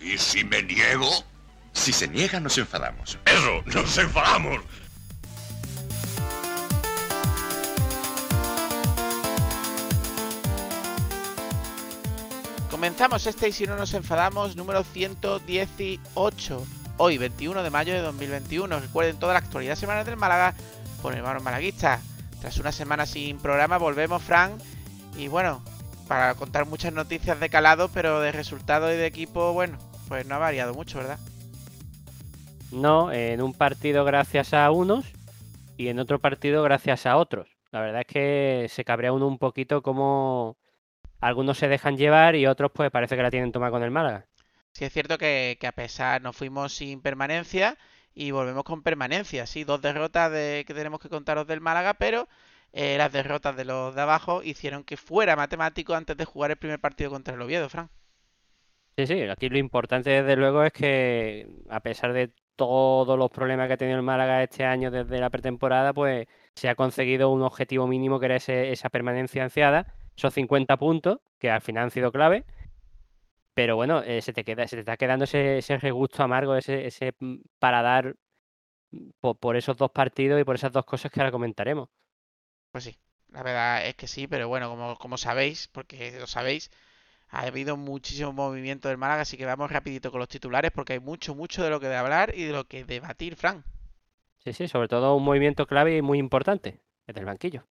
¿Y si me niego? Si se niega, nos enfadamos. Eso, nos enfadamos. Comenzamos este y si no nos enfadamos, número 118. Hoy, 21 de mayo de 2021. Recuerden toda la actualidad semanal del Málaga por el Mano Malaguista. Tras una semana sin programa, volvemos, Fran. Y bueno, para contar muchas noticias de calado, pero de resultado y de equipo, bueno, pues no ha variado mucho, ¿verdad? No, en un partido gracias a unos y en otro partido gracias a otros. La verdad es que se cabrea uno un poquito como algunos se dejan llevar y otros pues parece que la tienen toma con el Málaga. Sí, es cierto que, a pesar nos fuimos sin permanencia y volvemos con permanencia. Sí, dos derrotas de, que tenemos que contaros del Málaga, pero eh, las derrotas de los de abajo hicieron que fuera matemático antes de jugar el primer partido contra el Oviedo, Fran. Sí, sí, aquí lo importante desde luego es que a pesar de todos los problemas que ha tenido el Málaga este año desde la pretemporada, pues se ha conseguido un objetivo mínimo que era esa permanencia ansiada, esos 50 puntos, que al final han sido clave. Pero bueno, eh, se, te queda, se te está quedando ese, regusto amargo, ese, ese mm, para dar mm, por, esos dos partidos y por esas dos cosas que ahora comentaremos. Pues sí, la verdad es que sí, pero bueno, como sabéis, porque lo sabéis, ha habido muchísimo movimiento del Málaga, así que vamos rapidito con los titulares porque hay mucho, mucho de lo que de hablar y de lo que debatir, Fran. Sí, sí, sobre todo un movimiento clave y muy importante, el del banquillo.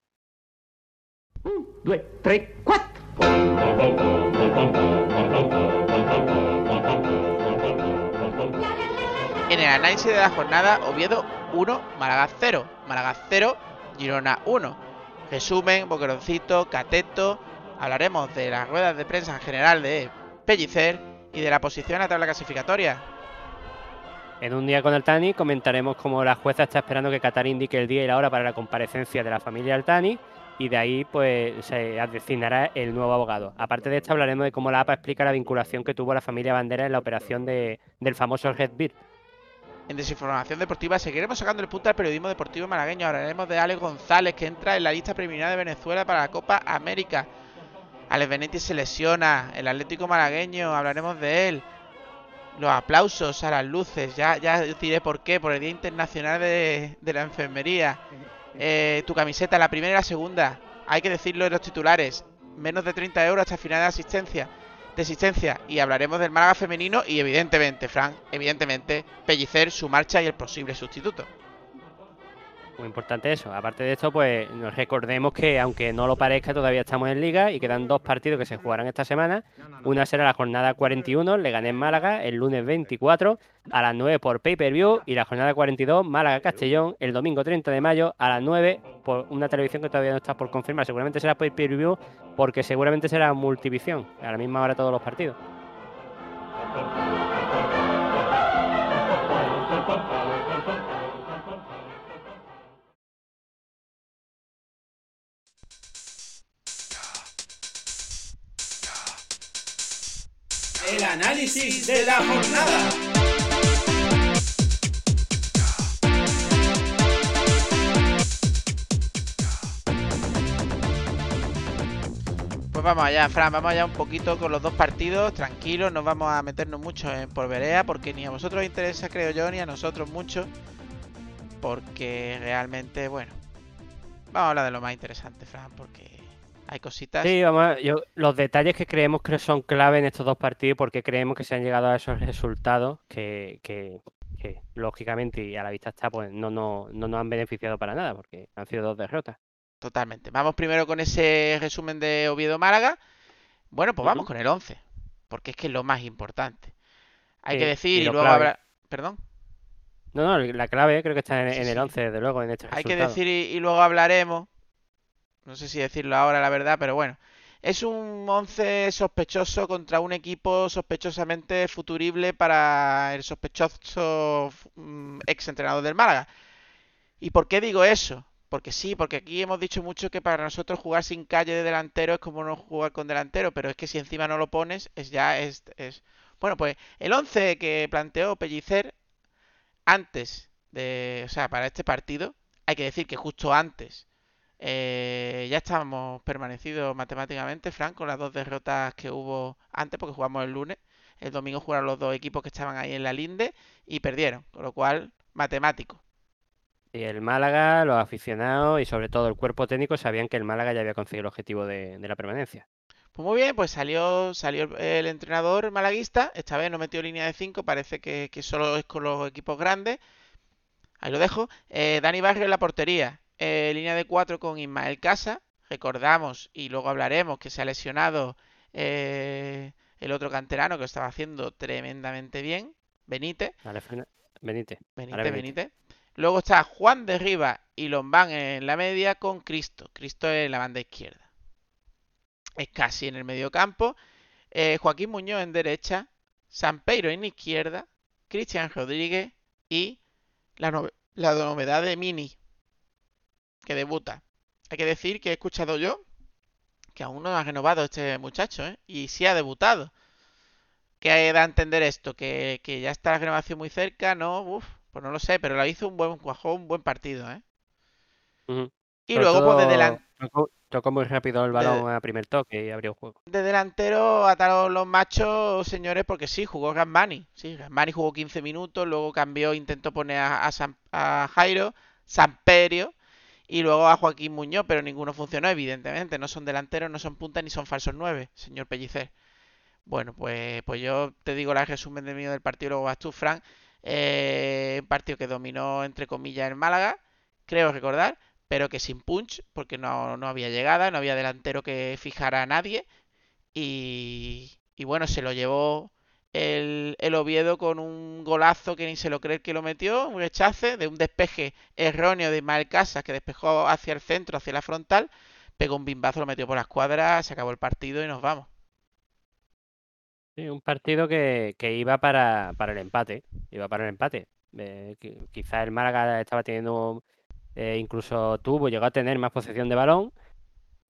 Un, dos, tres, cuatro. En el análisis de la jornada, Oviedo 1, Málaga 0, Málaga 0, Girona 1. Resumen, Boqueroncito, Cateto, hablaremos de las ruedas de prensa en general de Pellicer y de la posición a la tabla clasificatoria. En un día con Altani comentaremos cómo la jueza está esperando que Qatar indique el día y la hora para la comparecencia de la familia Altani y de ahí pues se designará el nuevo abogado. Aparte de esto hablaremos de cómo la APA explica la vinculación que tuvo la familia Bandera en la operación de, del famoso Red Beer. En Desinformación Deportiva seguiremos sacando el punto al periodismo deportivo malagueño. Hablaremos de Alex González que entra en la lista preliminar de Venezuela para la Copa América. Alex Benetti se lesiona, el Atlético malagueño, hablaremos de él. Los aplausos a las luces, ya, ya diré por qué, por el Día Internacional de, la Enfermería. Eh, tu camiseta, la primera y la segunda, hay que decirlo en los titulares, menos de 30 euros hasta final de asistencia. De asistencia. Y hablaremos del Málaga femenino y evidentemente, Frank, evidentemente, Pellicer, su marcha y el posible sustituto. Muy importante eso. Aparte de esto, pues nos recordemos que aunque no lo parezca, todavía estamos en liga y quedan dos partidos que se jugarán esta semana. Una será la jornada 41, le gané en Málaga el lunes 24 a las 9 por pay-per-view y la jornada 42, Málaga-Castellón, el domingo 30 de mayo a las 9 por una televisión que todavía no está por confirmar. Seguramente será pay-per-view porque seguramente será multivisión, a la misma hora todos los partidos. Análisis de la jornada. Pues vamos allá, Fran, vamos allá un poquito con los dos partidos, tranquilos, no vamos a meternos mucho en porverea, porque ni a vosotros os interesa, creo yo, ni a nosotros mucho, porque realmente, bueno, vamos a hablar de lo más interesante, Fran, porque hay cositas. Sí, vamos, yo, los detalles que creemos que son clave en estos dos partidos, porque creemos que se han llegado a esos resultados que, que, lógicamente y a la vista está, pues no, no, no nos han beneficiado para nada, porque han sido dos derrotas. Totalmente. Vamos primero con ese resumen de Oviedo Málaga. Bueno, pues vamos con el 11, porque es que es lo más importante. Hay que decir y, luego habrá... ¿Perdón? No, no, la clave creo que está en, el 11, desde luego, en este Hay que decir y luego hablaremos no sé si decirlo ahora la verdad, pero bueno. Es un 11 sospechoso contra un equipo sospechosamente futurible para el sospechoso mm, ex entrenador del Málaga. ¿Y por qué digo eso? Porque sí, porque aquí hemos dicho mucho que para nosotros jugar sin calle de delantero es como no jugar con delantero, pero es que si encima no lo pones, es ya es, es... Bueno, pues el 11 que planteó Pellicer antes de, o sea, para este partido, hay que decir que justo antes eh, ya estamos permanecidos matemáticamente, Frank, con las dos derrotas que hubo antes, porque jugamos el lunes. El domingo jugaron los dos equipos que estaban ahí en la linde y perdieron, con lo cual, matemático. Y el Málaga, los aficionados y sobre todo el cuerpo técnico sabían que el Málaga ya había conseguido el objetivo de, de la permanencia. Pues muy bien, pues salió, salió el, el entrenador malaguista, esta vez no metió línea de 5, parece que, que solo es con los equipos grandes. Ahí lo dejo. Eh, Dani Barrio en la portería, eh, línea de 4 con Ismael Casa. Recordamos y luego hablaremos que se ha lesionado eh, el otro canterano que lo estaba haciendo tremendamente bien, Benítez. Benítez. Benítez, Benítez. Luego está Juan de Riva y Lombán en la media con Cristo. Cristo en la banda izquierda. Es casi en el medio campo. Eh, Joaquín Muñoz en derecha. Sampeiro en izquierda. Cristian Rodríguez y la, nove- la novedad de Mini que debuta. Hay que decir que he escuchado yo que aún no ha renovado este muchacho, ¿eh? Y sí ha debutado. ¿Qué da a entender esto? ¿Que, que ya está la renovación muy cerca? No, uf, pues no lo sé, pero la hizo un buen, cuajó un buen partido, ¿eh? Y luego, pues de, todo, delan- Tocó, tocó muy rápido el balón a primer toque y abrió el juego. de delantero ataron los machos, señores, porque sí, jugó Gazmani. Sí, Gazmani jugó 15 minutos, luego cambió, intentó poner a, a, Sam- a Jairo, Samperio y luego a Joaquín Muñoz, pero ninguno funcionó, evidentemente. No son delanteros, no son puntas ni son falsos nueve, señor Pellicer. Bueno, pues, pues yo te digo el resumen de mío del partido, luego vas tú, Frank. Eh, un partido que dominó, entre comillas, el Málaga, creo recordar, pero que sin punch, porque no, no había llegada, no había delantero que fijara a nadie. Y, y bueno, se lo llevó el, el Oviedo con un golazo que ni se lo cree el que lo metió, un rechace de un despeje erróneo de Ismael Casas que despejó hacia el centro, hacia la frontal, pegó un bimbazo, lo metió por la escuadra, se acabó el partido y nos vamos. Sí, un partido que, que iba para, para el empate. Iba para el empate. Eh, qui- quizá el Málaga estaba teniendo, eh, incluso tuvo, llegó a tener más posesión de balón.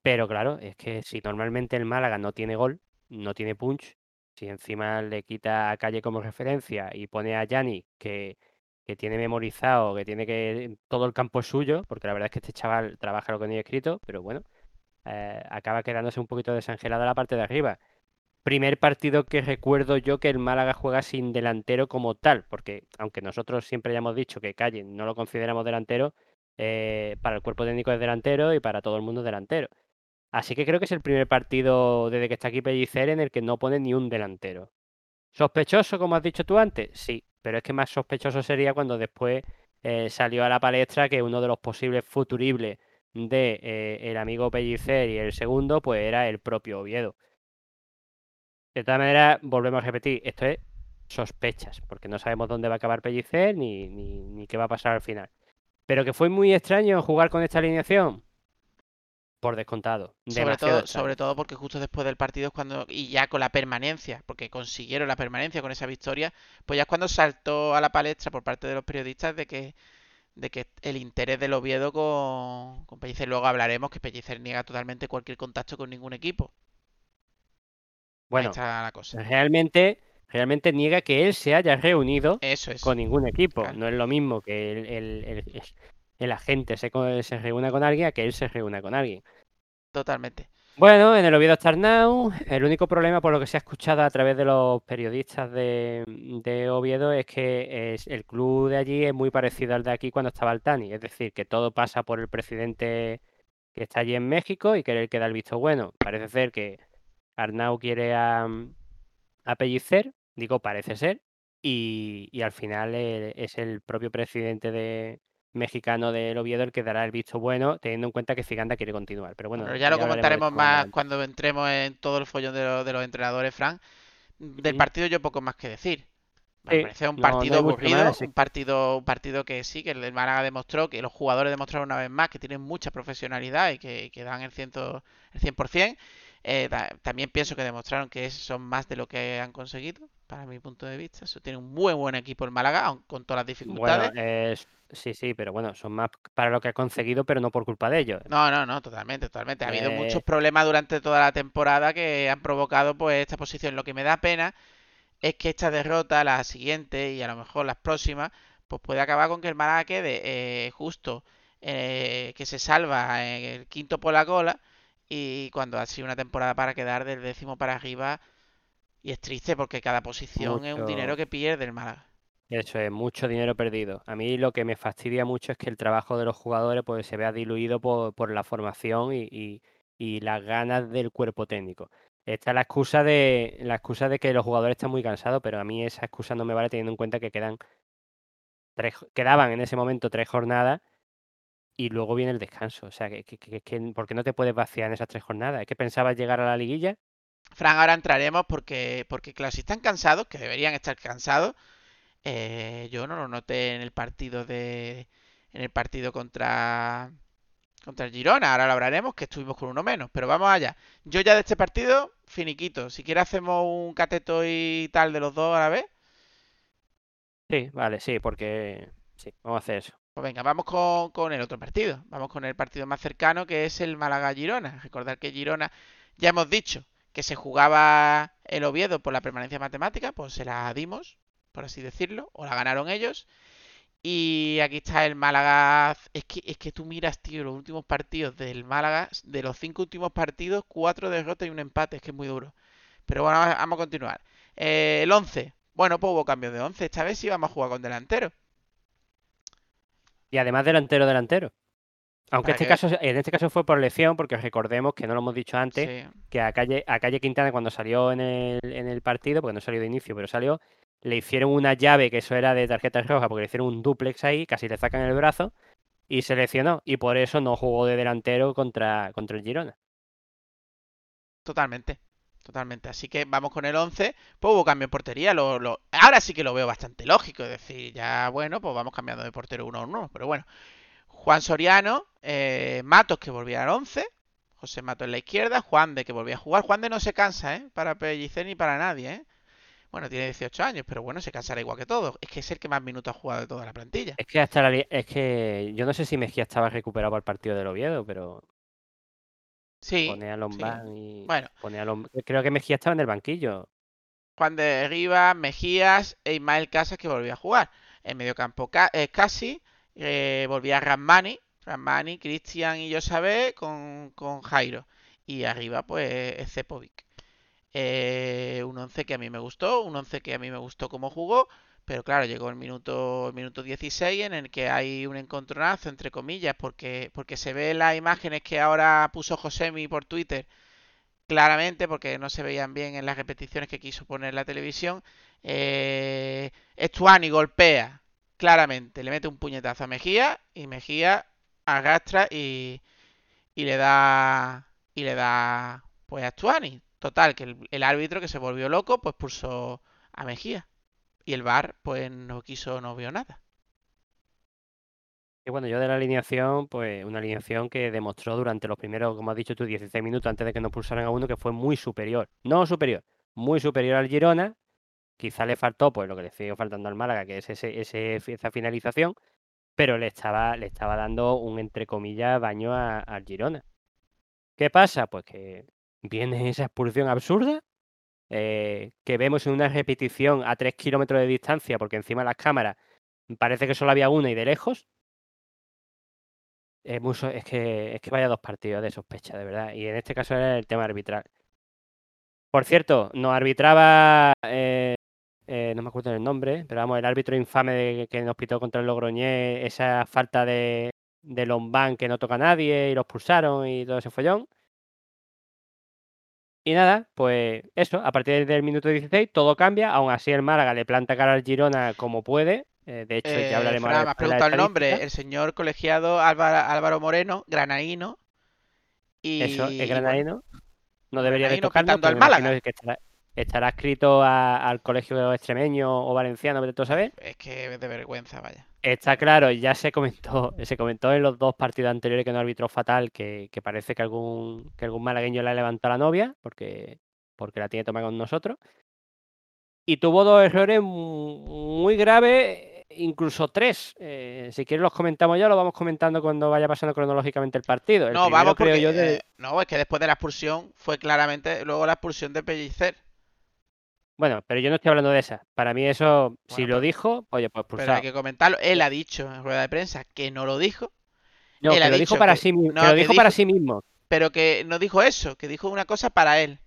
Pero claro, es que si normalmente el Málaga no tiene gol, no tiene punch, si encima le quita a Calle como referencia y pone a Yanni que, que tiene memorizado, que tiene que todo el campo es suyo, porque la verdad es que este chaval trabaja lo que tenía escrito, pero bueno, eh, acaba quedándose un poquito desangelada la parte de arriba primer partido que recuerdo yo que el Málaga juega sin delantero como tal, porque aunque nosotros siempre hayamos dicho que Calle no lo consideramos delantero, eh, para el cuerpo técnico es delantero y para todo el mundo es delantero. Así que creo que es el primer partido desde que está aquí Pellicer en el que no pone ni un delantero. ¿Sospechoso, como has dicho tú antes? Sí, pero es que más sospechoso sería cuando después eh, salió a la palestra que uno de los posibles futuribles de eh, el amigo Pellicer y el segundo, pues era el propio Oviedo. De todas maneras, volvemos a repetir, esto es sospechas, porque no sabemos dónde va a acabar Pellicer ni, ni, ni qué va a pasar al final. Pero que fue muy extraño jugar con esta alineación, por descontado. Sobre todo, sobre todo porque justo después del partido es cuando, y ya con la permanencia, porque consiguieron la permanencia con esa victoria, pues ya es cuando saltó a la palestra por parte de los periodistas de que, de que el interés del Oviedo con, con Pellicer, luego hablaremos que Pellicer niega totalmente cualquier contacto con ningún equipo. Ahí Bueno, está la cosa. realmente, realmente niega que él se haya reunido Eso es. con ningún equipo. Claro. No es lo mismo que el, el- el- el agente se, se reúna con alguien a que él se reúna con alguien. Totalmente. Bueno, en el Oviedo Starnau, el único problema por lo que se ha escuchado a través de los periodistas de, de Oviedo es que es, el club de allí es muy parecido al de aquí cuando estaba el Tani, es decir, que todo pasa por el presidente que está allí en México y que es el que da el visto bueno. Parece ser que Arnau quiere a, a Pellicer, digo parece ser, y, y al final eh, es el propio presidente de mexicano del Oviedo el que dará el visto bueno, teniendo en cuenta que Figanda quiere continuar. Pero bueno, Pero ya lo comentaremos más cuando entremos en todo el follón de, lo- de los entrenadores, Frank. Del partido yo poco más que decir. Me Sí, pareció un no- no partido mucho aburrido, sí. un partido, un partido que sí, que el Málaga demostró, que los jugadores demostraron una vez más que tienen mucha profesionalidad y que, que dan el, ciento, el 100%. Eh, ta- también pienso que demostraron que son más de lo que han conseguido, para mi punto de vista. Eso tiene un muy buen equipo el Málaga, aun con todas las Bueno, dificultades. es- sí, sí, pero bueno, son más para lo que ha conseguido, pero no por culpa de ellos. No, no, no, totalmente, totalmente. Ha habido muchos problemas durante toda la temporada que han provocado pues esta posición. Lo que me da pena es que esta derrota, la siguiente y a lo mejor las próximas, pues puede acabar con que el Málaga quede eh, justo eh, que se salva en el quinto por la cola y cuando ha sido una temporada para quedar del décimo para arriba, Y es triste porque cada posición es un dinero que pierde el Málaga. Eso es mucho dinero perdido. A mí lo que me fastidia mucho es que el trabajo de los jugadores pues, se vea diluido por, por la formación y, y- y las ganas del cuerpo técnico. Está la excusa de la excusa de que los jugadores están muy cansados, pero a mí esa excusa no me vale teniendo en cuenta que quedan tres, quedaban en ese momento tres jornadas y luego viene el descanso. O sea, que, que, que- que- ¿por qué no te puedes vaciar en esas tres jornadas? ¿Es que pensabas llegar a la liguilla? Fran, ahora entraremos porque, porque claro, si están cansados, que deberían estar cansados, eh, yo no lo noté en el partido de, en el partido contra, contra el Girona. Ahora lo hablaremos, que estuvimos con uno menos. Pero vamos allá. Yo ya de este partido, finiquito. Si quieres hacemos un cateto y tal de los dos a la vez. Sí, vale, sí, porque sí, vamos a hacer eso. Pues venga, vamos con, con el otro partido. Vamos con el partido más cercano que es el Málaga-Girona. Recordar que Girona, ya hemos dicho que se jugaba el Oviedo por la permanencia matemática, pues se la dimos, por así decirlo, o la ganaron ellos. Y aquí está el Málaga. Es que, es que tú miras, tío, los últimos partidos del Málaga, de los cinco últimos partidos, cuatro derrotas y un empate, es que es muy duro. Pero bueno, vamos a continuar. Eh, el 11. Bueno, pues hubo cambios de 11. Esta vez sí vamos a jugar con delantero. Y además delantero delantero. Aunque este que- caso, en este caso fue por elección, porque recordemos que no lo hemos dicho antes, Sí. que a Calle, a Calle Quintana cuando salió en el, en el partido, porque no salió de inicio, pero salió, le hicieron una llave que eso era de tarjeta roja, porque le hicieron un duplex ahí, casi le sacan el brazo, y seleccionó. Y por eso no jugó de delantero contra, contra el Girona. Totalmente, totalmente. Así que vamos con el 11. Pues hubo cambio en portería. Lo, lo- Ahora sí que lo veo bastante lógico. Es decir, ya bueno, pues vamos cambiando de portero uno a uno. Pero bueno, Juan Soriano, eh, Matos que volvía al 11. José Matos en la izquierda. Juan de que volvía a jugar. Juan de no se cansa, ¿eh? Para Pellicer ni para nadie, ¿eh? Bueno, tiene 18 años, pero bueno, se cansará igual que todos. Es que es el que más minutos ha jugado de toda la plantilla. Es que hasta la es que yo no sé si Mejía estaba recuperado para el partido del Oviedo, pero Sí, pone a Lombán y Bueno, pone a Lom- creo que Mejía estaba en el banquillo. Juan de Rivas, Mejías e Ismael Casas que volvía a jugar. En medio campo Ca- eh, Casi, eh, volvía Ramani, Ramani, Cristian y Josabé con, con Jairo. Y arriba pues Cepovic. Eh, un 11 que a mí me gustó, un 11 que a mí me gustó cómo jugó, pero claro, llegó el minuto, el minuto 16 en el que hay un encontronazo, entre comillas, porque, porque se ve las imágenes que ahora puso Josemi por Twitter claramente, porque no se veían bien en las repeticiones que quiso poner la televisión. Eh, Estuani golpea claramente, le mete un puñetazo a Mejía y Mejía arrastra y, y le da y le da pues a Estuani. Total, que el, árbitro que se volvió loco pues pulsó a Mejía y el VAR pues no quiso, no vio nada. Y bueno, yo de la alineación, pues una alineación que demostró durante los primeros, como has dicho tú, 16 minutos antes de que nos pulsaran a uno, que fue muy superior. No superior, muy superior al Girona. Quizá le faltó, pues lo que le sigue faltando al Málaga, que es ese, esa finalización, pero le estaba, le estaba dando un, entre comillas, baño al Girona. ¿Qué pasa? Pues que viene esa expulsión absurda, eh, que vemos en una repetición a 3 kilómetros de distancia, porque encima las cámaras parece que solo había una y de lejos. Es que, es que vaya dos partidos de sospecha, de verdad. Y en este caso era el tema arbitral. Por cierto, nos arbitraba, eh, eh, no me acuerdo el nombre, pero vamos, el árbitro infame de- que nos pitó contra el Logroñés, esa falta de, de Lombán que no toca a nadie y los pulsaron y todo ese follón. Y nada, pues eso, a partir del minuto 16 todo cambia, aún así el Málaga le planta cara al Girona como puede. eh, de hecho, Eh, ya hablaremos Fran, ahora me has de preguntado el nombre, el señor colegiado Álvaro, Álvaro Moreno, granadino. Y, Eso, es bueno, granadino. No debería de tocarlo, pero al Málaga. que estará, estará escrito a- al colegio extremeño o valenciano, de todo saber. es que de vergüenza, vaya. Está claro, ya se comentó, se comentó en los dos partidos anteriores que no arbitró fatal, que, que parece que algún, que algún malagueño le ha levantado a la novia, porque, porque la tiene tomada con nosotros. Y tuvo dos errores mu- muy graves, incluso tres. Eh, si quieres los comentamos ya, lo vamos comentando cuando vaya pasando cronológicamente el partido. El No, primero, vamos porque yo, de- eh, no, es que después de la expulsión fue claramente luego la expulsión de Pellicer. Bueno, pero yo no estoy hablando de esa. Para mí eso, si lo dijo, oye, pues Pero hay que comentarlo. Él ha dicho en rueda de prensa que no lo dijo, No, él que ha lo dijo para que- sí mismo. no, que lo que dijo para sí mismo. pero que no dijo eso, que dijo una cosa para él.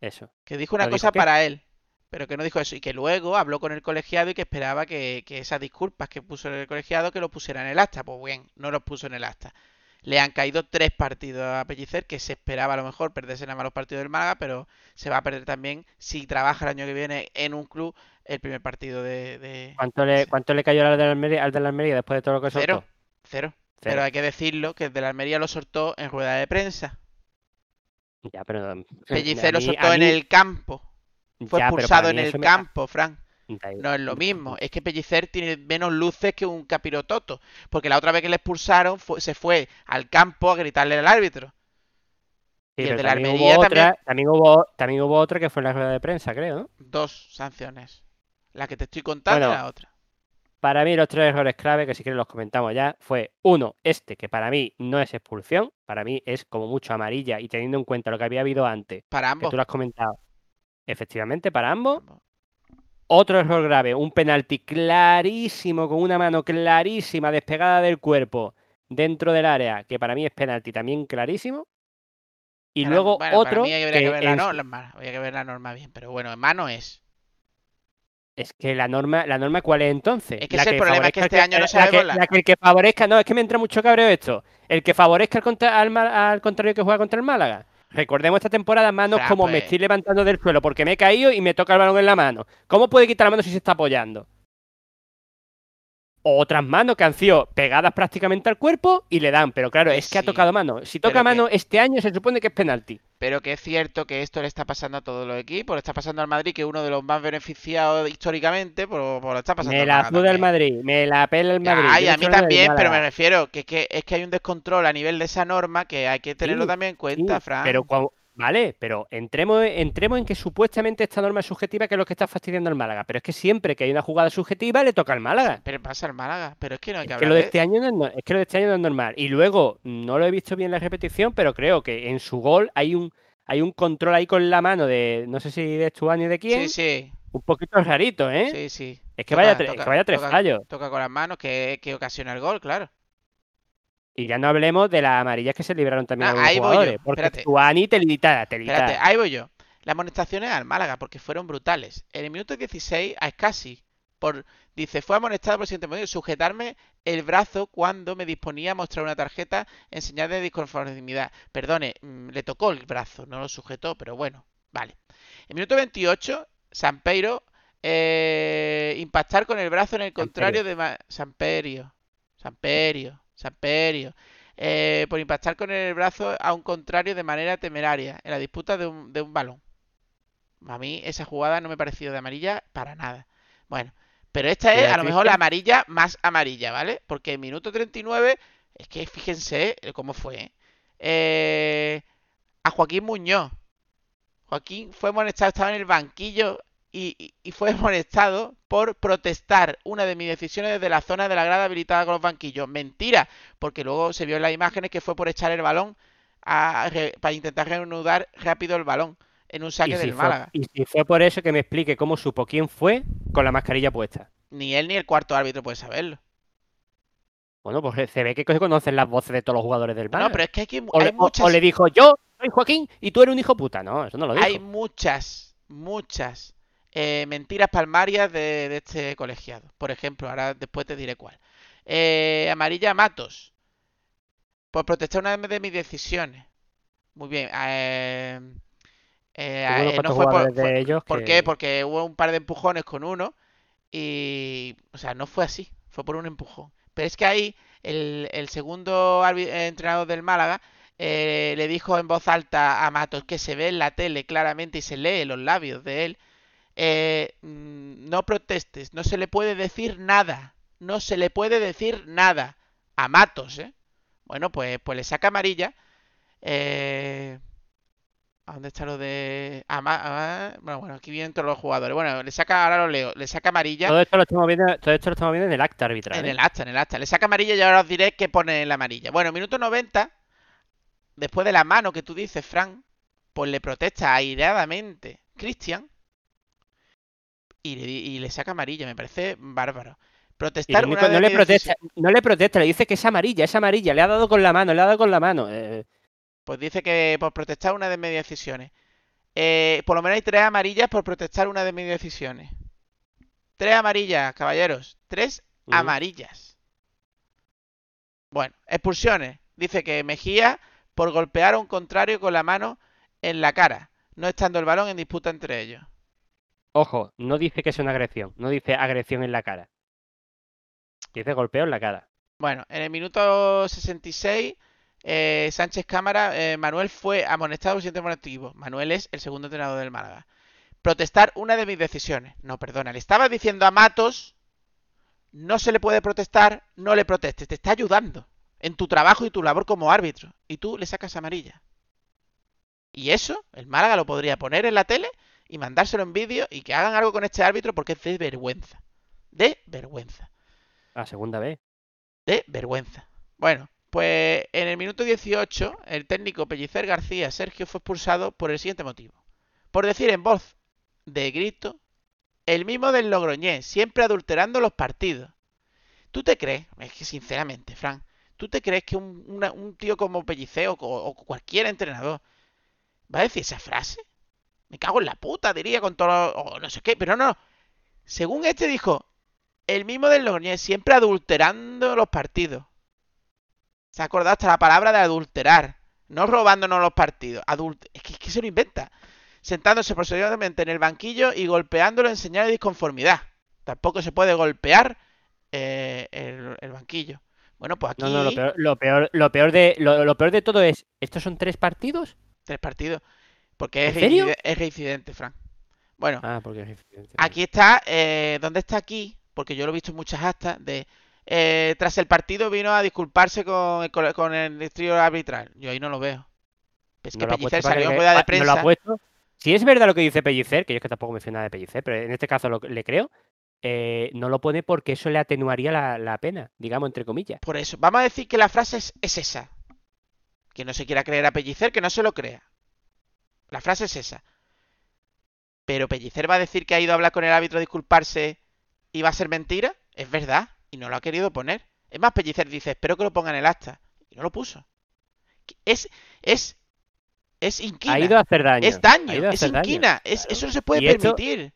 Eso. Que dijo una ¿Lo dijo cosa qué? para él, pero que no dijo eso. Y que luego habló con el colegiado y que esperaba que, que esas disculpas que puso el colegiado que lo pusiera en el acta. Pues bien, no los puso en el acta. Le han caído tres partidos a Pellicer, que se esperaba a lo mejor perderse nada más los partidos del Málaga, pero se va a perder también si trabaja el año que viene en un club el primer partido de... de- ¿Cuánto le, Sí. cuánto le cayó al de la Almería, al de la Almería después de todo lo que soltó? Cero, cero. Pero hay que decirlo que el de la Almería lo soltó en rueda de prensa. Ya, pero. a Pellicer lo soltó en el campo. Fue ya, expulsado en el me- campo, Fran. No es lo mismo. Es que Pellicer tiene menos luces que un capirototo. Porque la otra vez que le expulsaron fue- se fue al campo a gritarle al árbitro. Sí, y el pero de la también hubo también- otra, también hubo, también hubo otra que fue en la rueda de prensa, creo, ¿no? Dos sanciones. La que te estoy contando y la otra. Para mí los tres errores clave, que si quieres los comentamos ya, fue uno, este, que para mí no es expulsión, para mí es como mucho amarilla y teniendo en cuenta lo que había habido antes, Para que ambos. tú lo has comentado, efectivamente para ambos. Ambos. Otro error grave, un penalti clarísimo, con una mano clarísima, despegada del cuerpo dentro del área, que para mí es penalti también clarísimo. Y luego bueno, para otro mí habría que que ver la en no- su- la- habría que ver la norma bien. Pero bueno, en mano es. Es que la norma, la norma ¿cuál es entonces? Es que es el problema, es que este año no la sabemos que, la- que el que favorezca, no, es que me entra mucho cabreo esto. El que favorezca al, contra- al, al contrario que juega contra el Málaga. Recordemos esta temporada manos como me pues- estoy levantando del suelo porque me he caído y me toca el balón en la mano. ¿Cómo puede quitar la mano si se está apoyando? Otras manos que han sido pegadas prácticamente al cuerpo y le dan, pero claro, es que ha tocado mano. Si toca que- mano este año se supone que es penalti. Pero que es cierto que esto le está pasando a todos los equipos. Le está pasando al Madrid, que es uno de los más beneficiados históricamente. Por, por lo está pasando Me la suda el. Madrid, me la pela el Madrid. Ay, a mí también, pero me refiero que es que es que hay un descontrol a nivel de esa norma que hay que tenerlo Sí, también en cuenta, Sí, Fran. Pero cuau- vale, pero entremos, entremos en que supuestamente esta norma es subjetiva, que es lo que está fastidiando al Málaga. Pero es que siempre que hay una jugada subjetiva le toca al Málaga. Pero pasa al Málaga. Pero es que no hay Es que que hablar lo de este año no es, es que lo de este año no es normal. Y luego, no lo he visto bien en la repetición, pero creo que en su gol hay un, hay un control ahí con la mano de, no sé si de Estuani de quién, Sí, sí, un poquito rarito, ¿eh? sí, sí. Es que Toca- vaya, toca- que vaya tres toca- fallos. Toca con las manos que, que ocasiona el gol, claro. Y ya no hablemos de las amarillas que se libraron también Ah, ahí voy yo, jugadores. Porque espérate. Estuani te limitada, te Espérate, limitada. ahí voy yo. Las amonestaciones al Málaga, porque fueron brutales. En el minuto 16, a Escasi, por, dice, fue amonestado por el siguiente motivo, sujetarme el brazo cuando me disponía a mostrar una tarjeta en señal de disconformidad. Perdone, mm, le tocó el brazo, no lo sujetó, pero bueno, vale. En minuto 28, Sampeiro, eh, impactar con el brazo en el contrario de... Ma- Samperio, Samperio, Samperio. eh, por impactar con el brazo a un contrario de manera temeraria en la disputa de un, de un balón. A mí esa jugada no me ha parecido de amarilla para nada. Bueno, pero esta es a lo mejor la amarilla más amarilla, ¿vale? Porque en minuto 39, es que fíjense eh, cómo fue. ¿eh? Eh, a Joaquín Muñoz. Joaquín fue molestado, estaba en el banquillo y, y- fue molestado por protestar una de mis decisiones desde la zona de la grada habilitada con los banquillos. Mentira, porque luego se vio en las imágenes que fue por echar el balón a para intentar reanudar rápido el balón en un saque si, del fue, Málaga. y si fue por eso que me explique cómo supo quién fue con la mascarilla puesta. Ni él ni el cuarto árbitro puede saberlo. Bueno, pues se ve que conocen las voces de todos los jugadores del Málaga. No, pero es que hay, que- o, hay le, o- muchas o le dijo, yo soy Joaquín y tú eres un hijo puta. No, eso no lo dijo. Hay muchas, muchas eh, mentiras palmarias de, de este colegiado. Por ejemplo, ahora después te diré cuál. Eh, amarilla Matos. Por protestar una de mis decisiones. Muy bien. eh, eh, Hubo unos eh, no fue por, fue- ellos ¿por que- qué? Porque hubo un par de empujones con uno y... O sea, no fue así. Fue por un empujón. Pero es que ahí el, el segundo eh, entrenador del Málaga eh, le dijo en voz alta a Matos que se ve en la tele claramente y se lee en los labios de él. Eh, mm, no protestes, no se le puede decir nada. No se le puede decir nada. A Matos, ¿eh? Bueno, pues, pues le saca amarilla. Eh, ¿A dónde está lo de.? Ah, bueno, bueno, aquí vienen todos los jugadores. Bueno, le saca, ahora lo leo, le saca amarilla Todo esto lo estamos viendo, todo esto lo estamos viendo en el acta arbitral. en ¿eh? el acta, en el acta. Le saca amarilla y ahora os diré qué pone en la amarilla. Bueno, minuto 90, después de la mano que tú dices, Fran, pues le protesta airadamente Cristian y le, y le saca amarilla. Me parece bárbaro. Protestar único- una de no le protesta, no le protesta, le dice que es amarilla, es amarilla, le ha dado con la mano, le ha dado con la mano. Eh, Pues dice que por protestar una de mis decisiones. Eh, por lo menos hay tres amarillas por protestar una de mis decisiones. Tres amarillas, caballeros. Tres amarillas. Bueno, expulsiones. Dice que Mejía por golpear a un contrario con la mano en la cara, no estando el balón en disputa entre ellos. Ojo, no dice que es una agresión, no dice agresión en la cara. Dice golpeo en la cara. Bueno, en el minuto 66, eh, Sánchez Cámara, eh, Manuel fue amonestado por siguiente motivo. Manuel es el segundo entrenador del Málaga. Protestar una de mis decisiones. No, perdona, le estaba diciendo a Matos, no se le puede protestar, no le protestes. Te está ayudando en tu trabajo y tu labor como árbitro. Y tú le sacas amarilla. Y eso, el Málaga lo podría poner en la tele y mandárselo en vídeo y que hagan algo con este árbitro porque es de vergüenza. De vergüenza La segunda vez. de vergüenza. Bueno, pues en el minuto 18, el técnico Pellicer García Sergio fue expulsado por el siguiente motivo. Por decir en voz de grito, el mismo del Logroñés, siempre adulterando los partidos. ¿Tú te crees? Es que sinceramente, Fran, ¿tú te crees que un, una- un tío como Pellicer o, o cualquier entrenador va a decir esa frase? Me cago en la puta, diría con todo... o no sé qué, pero no, no. Según este dijo, el mismo del Logroñés, siempre adulterando los partidos. Se ha acordado hasta la palabra de adulterar. No robándonos los partidos. Adult es, que, es que se lo inventa. Sentándose posteriormente en el banquillo y golpeándolo en señal de disconformidad. Tampoco se puede golpear eh, el, el banquillo. Bueno, pues aquí No, no, lo peor, lo peor, lo peor de, lo, lo peor de todo es, ¿estos son tres partidos? tres partidos. Porque es, ¿En serio? reincide- es reincidente, Frank. Bueno, Ah, porque es. Aquí está, eh, ¿dónde está aquí? Porque yo lo he visto en muchas actas de... eh, tras el partido vino a disculparse con con el trío arbitral. Yo ahí no lo veo. Es que No Pellicer salió en rueda de pa- no lo ha prensa. puesto. Si es verdad lo que dice Pellicer, que yo es que tampoco me fío nada de Pellicer, pero en este caso lo, le creo, eh, no lo pone porque eso le atenuaría la, la pena, digamos, entre comillas. Por eso, vamos a decir que la frase es, es esa. Que no se quiera creer a Pellicer, que no se lo crea. La frase es esa. Pero Pellicer va a decir que ha ido a hablar con el árbitro a disculparse y va a ser mentira. Es verdad. Y no lo ha querido poner. Es más, Pellicer dice, espero que lo ponga en el acta. Y no lo puso. Es, es, es inquina. Ha ido a hacer daño. es daño, es daño. inquina. Es, eso no se puede Y esto- permitir.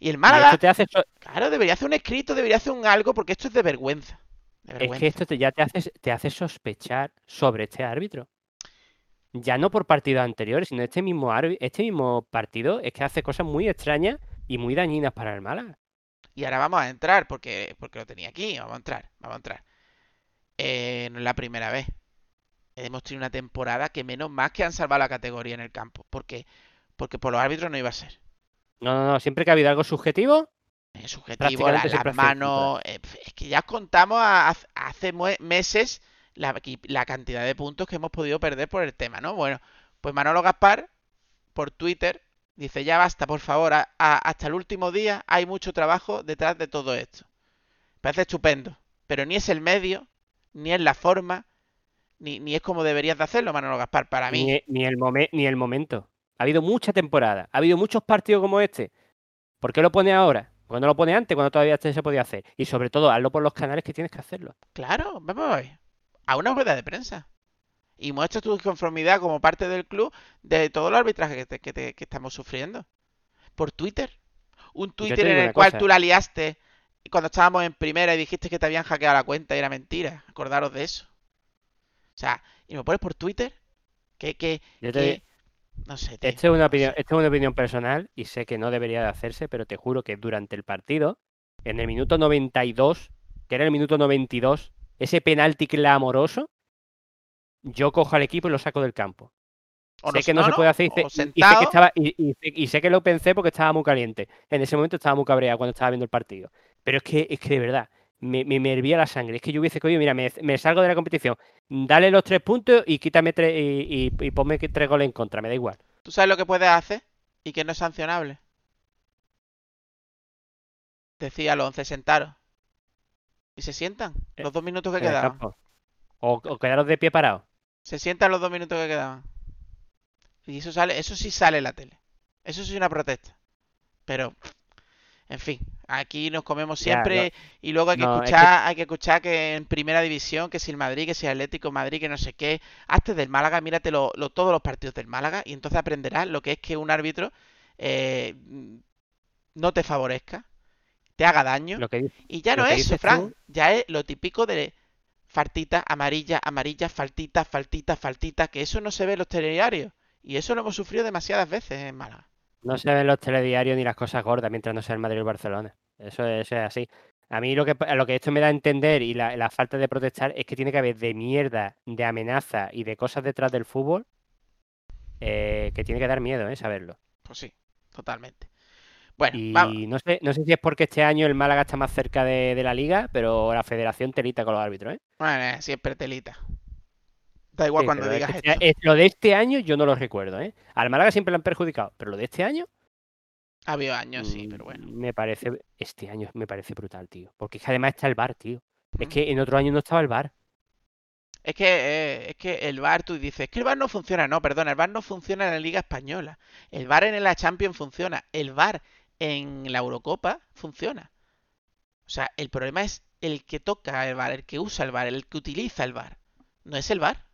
Y el Málaga, te hace claro, debería hacer un escrito, debería hacer un algo, porque esto es de vergüenza. De Es que esto te- ya te hace, te hace sospechar sobre este árbitro. Ya no por partidos anteriores, sino este mismo, este mismo partido es que hace cosas muy extrañas y muy dañinas para el Málaga. Y ahora vamos a entrar, porque, porque lo tenía aquí. Vamos a entrar, vamos a entrar. Eh, no es la primera vez. Hemos tenido una temporada que menos más que han salvado la categoría en el campo. Porque, porque por los árbitros no iba a ser. No, no, no, siempre que ha habido algo subjetivo, Es subjetivo, las manos. eh, es que ya os contamos a- a- hace meses la, cantidad de puntos que hemos podido perder por el tema, ¿no? Bueno, pues Manolo Gaspar, por Twitter, dice: Ya basta, por favor, a- a- hasta el último día hay mucho trabajo detrás de todo esto. Parece estupendo, pero ni es el medio, ni es la forma, ni, ni es como deberías de hacerlo, Manolo Gaspar, para mí. ni, ni el momen- ni el momento. Ha habido mucha temporada, ha habido muchos partidos como este. ¿Por qué lo pone ahora? ¿Por qué no lo pone antes, cuando todavía se podía hacer? Y sobre todo, hazlo por los canales que tienes que hacerlo. Claro, vamos a ver. A una rueda de prensa. Y muestra tu conformidad como parte del club de todo el arbitraje que, te- que te- que estamos sufriendo. Por Twitter. Un te Twitter en el cual cosa. tú la liaste cuando estábamos en primera y dijiste que te habían hackeado la cuenta y era mentira. Acordaros de eso. O sea, y me pones por Twitter que, que, Yo te que- no sé, tío, es, una no opinión, sé. es una opinión personal y sé que no debería de hacerse, pero te juro que durante el partido, en el minuto 92, que era el minuto 92, ese penalti clamoroso, yo cojo al equipo y lo saco del campo. O sé no- que no, no, se puede hacer y, sé- y- sé que estaba, y, y sé- y sé que lo pensé porque estaba muy caliente. En ese momento estaba muy cabreado cuando estaba viendo el partido. Pero es que, es que de verdad, me, me, me hervía la sangre. Es que yo hubiese cogido, mira, me, me salgo de la competición, dale los tres puntos y quítame tres y, y- ponme tres goles en contra, me da igual. ¿Tú sabes lo que puedes hacer? Y que no es sancionable. Decía los 11 sentaros. Y se sientan. Eh, Los dos minutos que quedaban. O, o quedaros de pie parados. Se sientan los dos minutos que quedaban. Y eso sale, eso sí sale en la tele. Eso sí es una protesta. Pero, en fin, Aquí nos comemos Ya, siempre y luego hay que no, es que- escuchar, hay que escuchar que en primera división, que si el Madrid, que si el Atlético Madrid, que no sé qué. Hazte del Málaga, mírate lo- lo- todos los partidos del Málaga y entonces aprenderás lo que es que un árbitro eh, no te favorezca, te haga daño. Lo que Y ya no es eso, dices Fran. tú- Ya es lo típico de faltita, amarilla, amarilla, faltita, faltita, faltita, que eso no se ve en los telediarios. Y eso lo hemos sufrido demasiadas veces en Málaga. No se ven los telediarios ni las cosas gordas mientras no sea el Madrid o el Barcelona. Eso es, eso es así. A mí lo que, lo que esto me da a entender y la, la falta de protestar es que tiene que haber de mierda, de amenaza y de cosas detrás del fútbol eh, que tiene que dar miedo, ¿eh? Saberlo. Pues sí, totalmente. Bueno, Y vamos. no sé, no sé si es porque este año el Málaga está más cerca de, de la liga, pero la federación telita con los árbitros, ¿eh? Bueno, eh, siempre telita. Da igual Sí, cuando digas esto. este- es- lo de este año yo no lo recuerdo, ¿eh? Al Málaga siempre lo han perjudicado, pero lo de este año Ha habido años, sí, mm, pero bueno. me parece, este año me parece brutal, tío. Porque es que además está el VAR, tío. Es Mm. que en otro año no estaba el VAR. Es que, eh, es que el VAR, tú dices, es que el VAR no funciona. No, perdona, el VAR no funciona en la Liga Española. El VAR en la Champions funciona. El VAR en la Eurocopa funciona. O sea, el problema es el que toca el VAR, el que usa el VAR, el que utiliza el VAR. No es el VAR.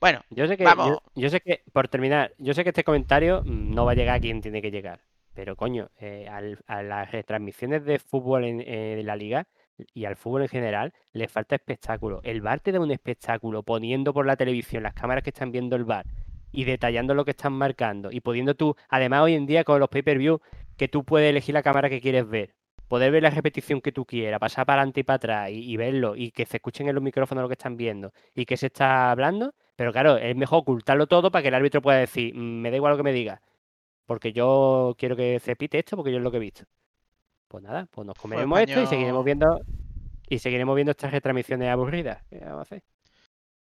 Bueno, Yo sé que, Vamos. yo, yo sé que, por terminar, yo sé que este comentario mm, no va a llegar a quien tiene que llegar. Pero coño, eh, al- a las retransmisiones de fútbol en, eh, de la liga y al fútbol en general le falta espectáculo. El VAR te da un espectáculo poniendo por la televisión las cámaras que están viendo el VAR y detallando lo que están marcando y pudiendo tú, además hoy en día con los pay-per-view, que tú puedes elegir la cámara que quieres ver. Poder ver la repetición que tú quieras, pasar para adelante y para atrás y, y verlo y que se escuchen en los micrófonos lo que están viendo y que se está hablando, pero claro, es mejor ocultarlo todo para que el árbitro pueda decir, "Mm, me da igual lo que me diga, porque yo quiero que se pite esto porque yo es lo que he visto. Pues nada, pues nos comeremos esto y seguiremos viendo y seguiremos viendo estas retransmisiones aburridas. ¿Qué vamos a hacer?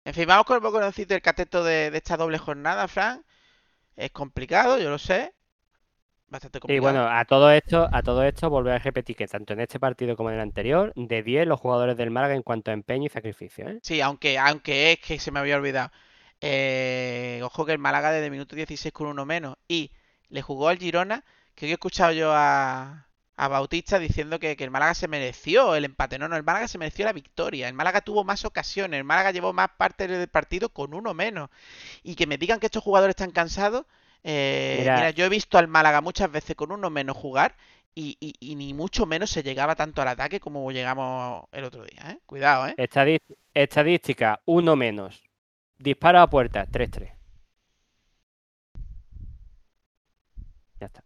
En fin, vamos con el boconcito del cateto de, de esta doble jornada, Fran. Es complicado, yo lo sé. Bastante Y complicado. bueno, a todo esto, a todo esto volver a repetir que tanto en este partido como en el anterior, de 10 los jugadores del Málaga en cuanto a empeño y sacrificio, ¿eh? Sí, aunque, aunque es que se me había olvidado. Eh, ojo que el Málaga desde el minuto 16 con uno menos. Y le jugó al Girona, que hoy he escuchado yo a, a Bautista diciendo que, que el Málaga se mereció el empate. No, no, el Málaga se mereció la victoria. El Málaga tuvo más ocasiones. El Málaga llevó más parte del partido con uno menos. Y que me digan que estos jugadores están cansados. Eh, Mira. mira, yo he visto al Málaga muchas veces con uno menos jugar. Y, y- y ni mucho menos se llegaba tanto al ataque como llegamos el otro día, ¿eh? Cuidado, ¿eh? Estadis- estadística, uno menos. Disparo a puerta, 3-3. Ya está.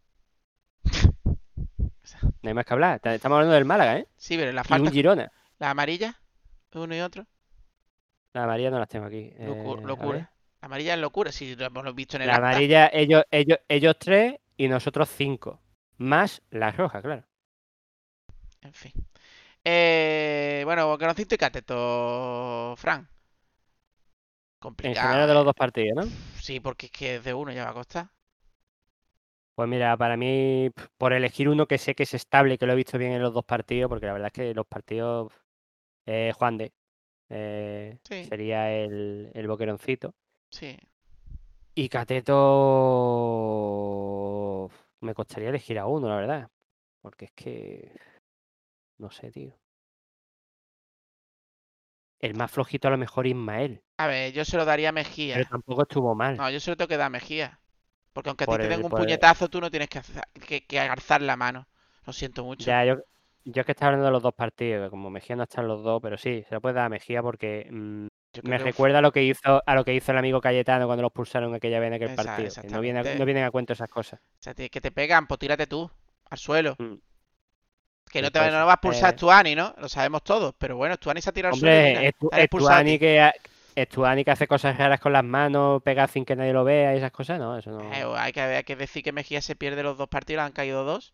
No hay más que hablar. Ta- Estamos hablando del Málaga, ¿eh? Sí, pero la Y un falta, Girona. la amarilla, uno y otro. La amarilla no las tengo aquí. Locu- Eh, locura. Amarilla es locura, sí, lo hemos visto en el La acta. amarilla, ellos, ellos, ellos tres y nosotros cinco. Más la roja, claro. En fin. Eh, bueno, Boqueroncito y Cateto, Fran. En Complicado. general de los ¿eh? dos partidos, ¿no? Sí, porque es que de uno ya va a costar. Pues mira, para mí, por elegir uno que sé que es estable, que lo he visto bien en los dos partidos, porque la verdad es que los partidos, eh, Juan de, eh, Sí. sería el, el boqueroncito. Sí. Y Cateto, me costaría elegir a uno, la verdad. Porque es que, no sé, tío. El más flojito a lo mejor Ismael, A ver, yo se lo daría a pero Mejía. tampoco estuvo mal. No, yo se lo tengo que dar a Mejía. Porque aunque a ti Por te den un el- puñetazo, tú no tienes que, que, que alzar la mano. Lo siento mucho. Ya, yo, yo es que estaba hablando de los dos partidos, como Mejía no están los dos, pero sí, se lo puede dar a Mejía porque mm, Yo me recuerda a lo que hizo a lo que hizo el amigo Cayetano cuando los pulsaron aquella vez en aquel Esa- partido. no, viene a, no vienen a cuento esas cosas. O sea, que te pegan, pues tírate tú, al suelo. Mm. Que no te por no eso. vas a pulsar Eh, Stuani, ¿no? Lo sabemos todos. Pero bueno, Stuani se ha tirado al suelo Hombre, que, ha- Estuani que hace cosas raras con las manos, pega sin que nadie lo vea y esas cosas, no, eso no. Eh, hay, que, hay que decir que Mejía se pierde los dos partidos, han caído dos.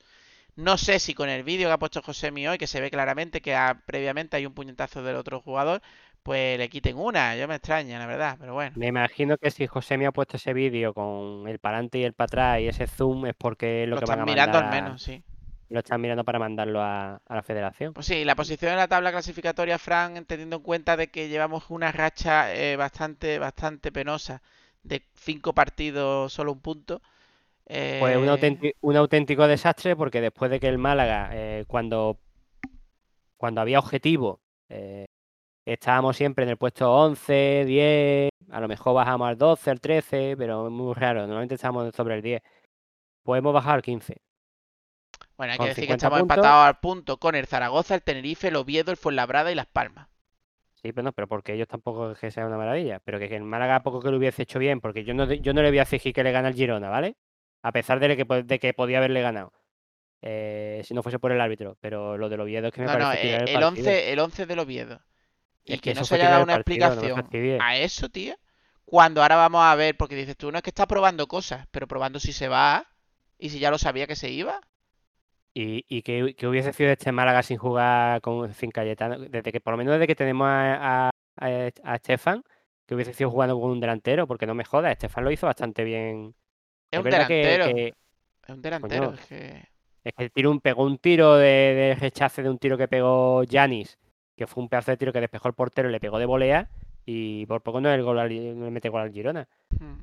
No sé si con el vídeo que ha puesto José Mi hoy, que se ve claramente que ha- previamente hay un puñetazo del otro jugador, pues le quiten una. Yo me extraña, la verdad, pero bueno. Me imagino que si José me ha puesto ese vídeo con el para adelante y el para atrás y ese zoom es porque es lo, Lo que van están a mirando al mandar a- menos, sí. lo están mirando para mandarlo a, a la federación. Pues sí, la posición en la tabla clasificatoria, Fran, teniendo en cuenta de que llevamos una racha eh, bastante, bastante penosa de cinco partidos, solo un punto. Pues un, Eh, auténti- un auténtico desastre porque después de que el Málaga, eh, cuando, cuando había objetivo, eh, estábamos siempre en el puesto 11, 10, a lo mejor bajamos al 12, al 13, pero es muy raro, normalmente estamos sobre el 10. Pues hemos bajado al 15. Bueno, hay que con decir que 50 estamos puntos. empatados al punto con el Zaragoza, el Tenerife, el Oviedo, el Fuenlabrada y Las Palmas. Sí, pero no, pero porque ellos tampoco es que sea una maravilla. Pero que, que el Málaga poco que lo hubiese hecho bien, porque yo no, yo no le voy a exigir que le gane al Girona, ¿vale? A pesar de que, de que podía haberle ganado. eh, si no fuese por el árbitro. Pero lo del Oviedo es que me No, parece tirar eh, el el partido. 11, el 11 del Oviedo. Y Es que, que no se haya dado el una partido, explicación a eso, tío. Cuando ahora vamos a ver, porque dices tú, no es que está probando cosas, pero probando si se va y si ya lo sabía que se iba. Y, y que, que hubiese sido este Málaga sin jugar con sin Cayetano, desde que por lo menos desde que tenemos a, a, a- a Estefan, que hubiese sido jugando con un delantero, porque no me jodas, Estefan lo hizo bastante bien. Es un que- delantero. que, Es un delantero. Coño. es que- es que tiró un, pegó un tiro de, de rechace de un tiro que pegó Yanis, que fue un pedazo de tiro que despejó el portero y le pegó de volea, y por poco no, el gol al- no le mete gol al Girona. mm,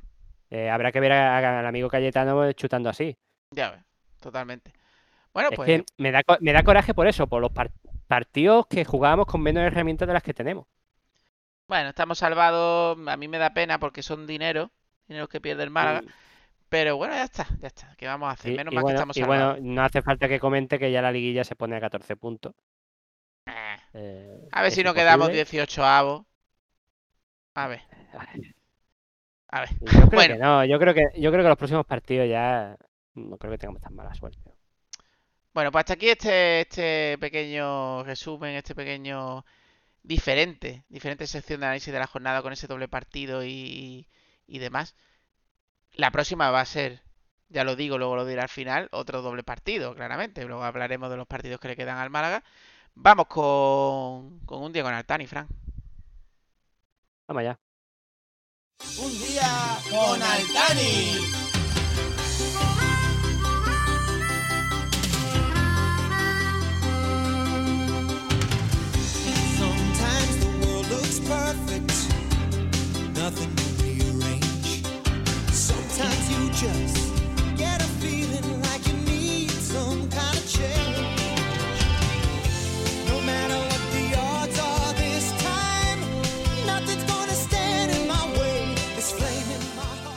Eh, habrá que ver al amigo Cayetano chutando así. Ya ves, totalmente. Bueno, Es pues que me da, me da coraje por eso, por los par- partidos que jugábamos con menos herramientas de las que tenemos. bueno, estamos salvados. A mí me da pena porque son dinero, dinero que pierde el Málaga. Y- Pero bueno, ya está, ya está. ¿Qué vamos a hacer? Menos y mal bueno, que estamos y salvados. bueno, no hace falta que comente que ya la liguilla se pone a 14 puntos. Eh, Eh, A ver es si no quedamos imposible. 18 avos. A ver, a ver. Yo creo Bueno. que no, yo creo que, yo creo que los próximos partidos ya no creo que tengamos tan mala suerte. Bueno, pues hasta aquí este, este pequeño resumen, este pequeño diferente, diferente sección de análisis de la jornada con ese doble partido y, y demás. La próxima va a ser, ya lo digo, luego lo diré al final, otro doble partido, claramente. Luego hablaremos de los partidos que le quedan al Málaga. Vamos con, con un día con Altani, Fran. Vamos allá. Un día con Altani. Sometimes the world looks perfect, nothing to rearrange. Sometimes you just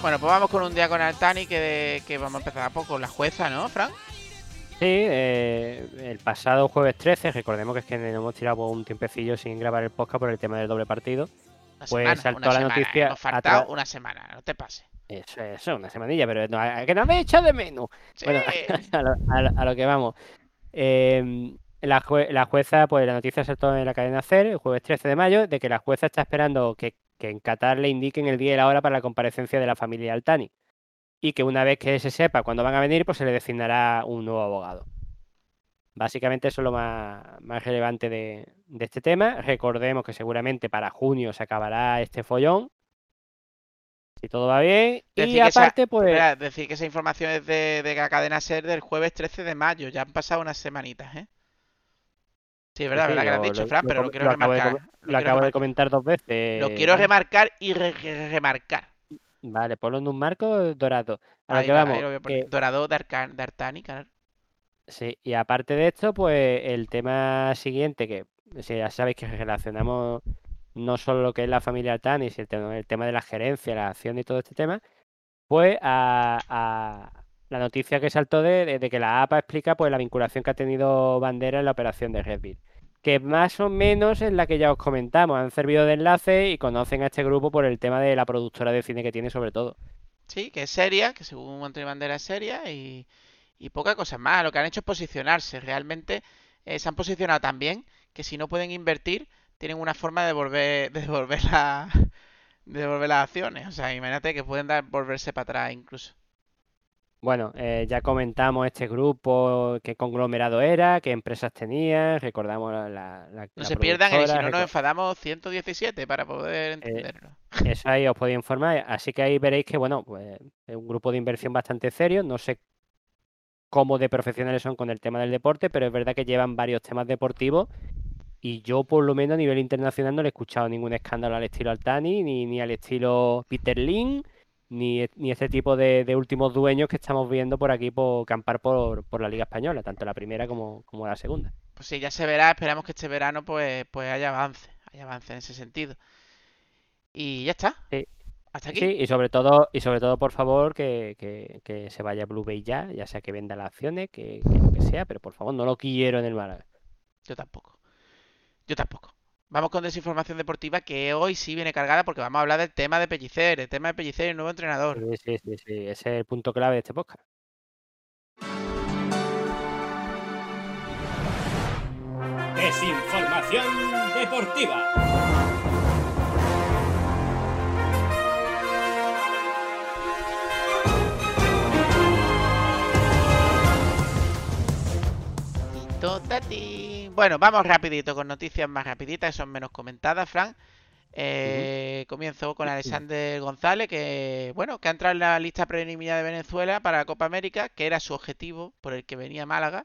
Bueno, pues vamos con un día con Altani que, que vamos a empezar a poco. La jueza, ¿no, Fran? Sí, eh, el pasado jueves 13, recordemos que es que nos hemos tirado un tiempecillo sin grabar el podcast por el tema del doble partido. Una Pues semana, saltó una la semana. noticia Hemos faltado una semana, no te pases. Eso, eso, una semanilla, pero no, a- que no me echa de menos. Sí. Bueno, a lo, a lo- a lo que vamos. Eh, la, jue- la jueza, pues la noticia saltó en la cadena CER el jueves 13 de mayo de que la jueza está esperando que, que en Qatar le indiquen el día y la hora para la comparecencia de la familia Altani. Y que una vez que se sepa cuándo van a venir, pues se le designará un nuevo abogado. Básicamente eso es lo más, más relevante de, de este tema. Recordemos que seguramente para junio se acabará este follón. Si todo va bien. Decir Y esa- aparte, pues. Espera, decir que esa información es de, de la cadena SER del jueves 13 de mayo. Ya han pasado unas semanitas, ¿eh? Sí, es verdad, Sí, verdad que lo has dicho, Fran, pero lo quiero lo acabo de remarcar. Lo Lo acabo de comentar dos veces. Lo quiero remarcar y re- re- remarcar. Vale, ponlo en un marco dorado. A lo Ahí que va, vamos. que- Dorado de, Arcan- de Artani, claro. sí, y aparte de esto, pues el tema siguiente, que si ya sabéis que relacionamos no solo lo que es la familia Altani, sino el tema, el tema de la gerencia, la acción y todo este tema, pues a, a la noticia que saltó de, de- que la APA explica pues la vinculación que ha tenido Bandera en la operación de Red Bull. Que más o menos es la que ya os comentamos, han servido de enlace y conocen a este grupo por el tema de la productora de cine que tiene sobre todo. Sí, que es seria, que según Antonio Bandera es seria y, y poca cosa más. Lo que han hecho es posicionarse. Realmente eh, se han posicionado tan bien que si no pueden invertir, tienen una forma de devolver, de devolver, la- de devolver las acciones. O sea, imagínate que pueden dar, volverse para atrás incluso. Bueno, eh, ya comentamos este grupo, qué conglomerado era, qué empresas tenía, recordamos la, la, la- No se pierdan el si no nos enfadamos 117 para poder entenderlo. Eso ahí os podía informar. Así que ahí veréis que, bueno, pues es un grupo de inversión bastante serio. No sé cómo de profesionales son con el tema del deporte, pero es verdad que llevan varios temas deportivos. Y yo, por lo menos a nivel internacional, no le he escuchado ningún escándalo al estilo Altani, ni, ni al estilo Peter Lin, ni, e- ni este tipo de, de últimos dueños que estamos viendo por aquí por campar por, por la Liga Española, tanto la primera como, como la segunda. Pues sí, ya se verá, esperamos que este verano pues, pues haya avance, haya avance en ese sentido. Y ya está. Sí. Hasta aquí. Sí, y sobre todo, y sobre todo, por favor, que, que- que se vaya Blue Bay ya, ya sea que venda las acciones, que, que lo que sea, pero por favor, no lo quiero en el Málaga. Yo tampoco. Yo tampoco. Vamos con desinformación deportiva que hoy sí viene cargada porque vamos a hablar del tema de Pellicer, el tema de Pellicer y el nuevo entrenador. Sí, sí, sí, sí, ese es el punto clave de este podcast. Desinformación deportiva. Tito, tati. Bueno, vamos rapidito con noticias más rapiditas, son menos comentadas, Fran. Eh, Comienzo con Alexander González, que bueno, que ha entrado en la lista preliminar de Venezuela para la Copa América, que era su objetivo por el que venía a Málaga.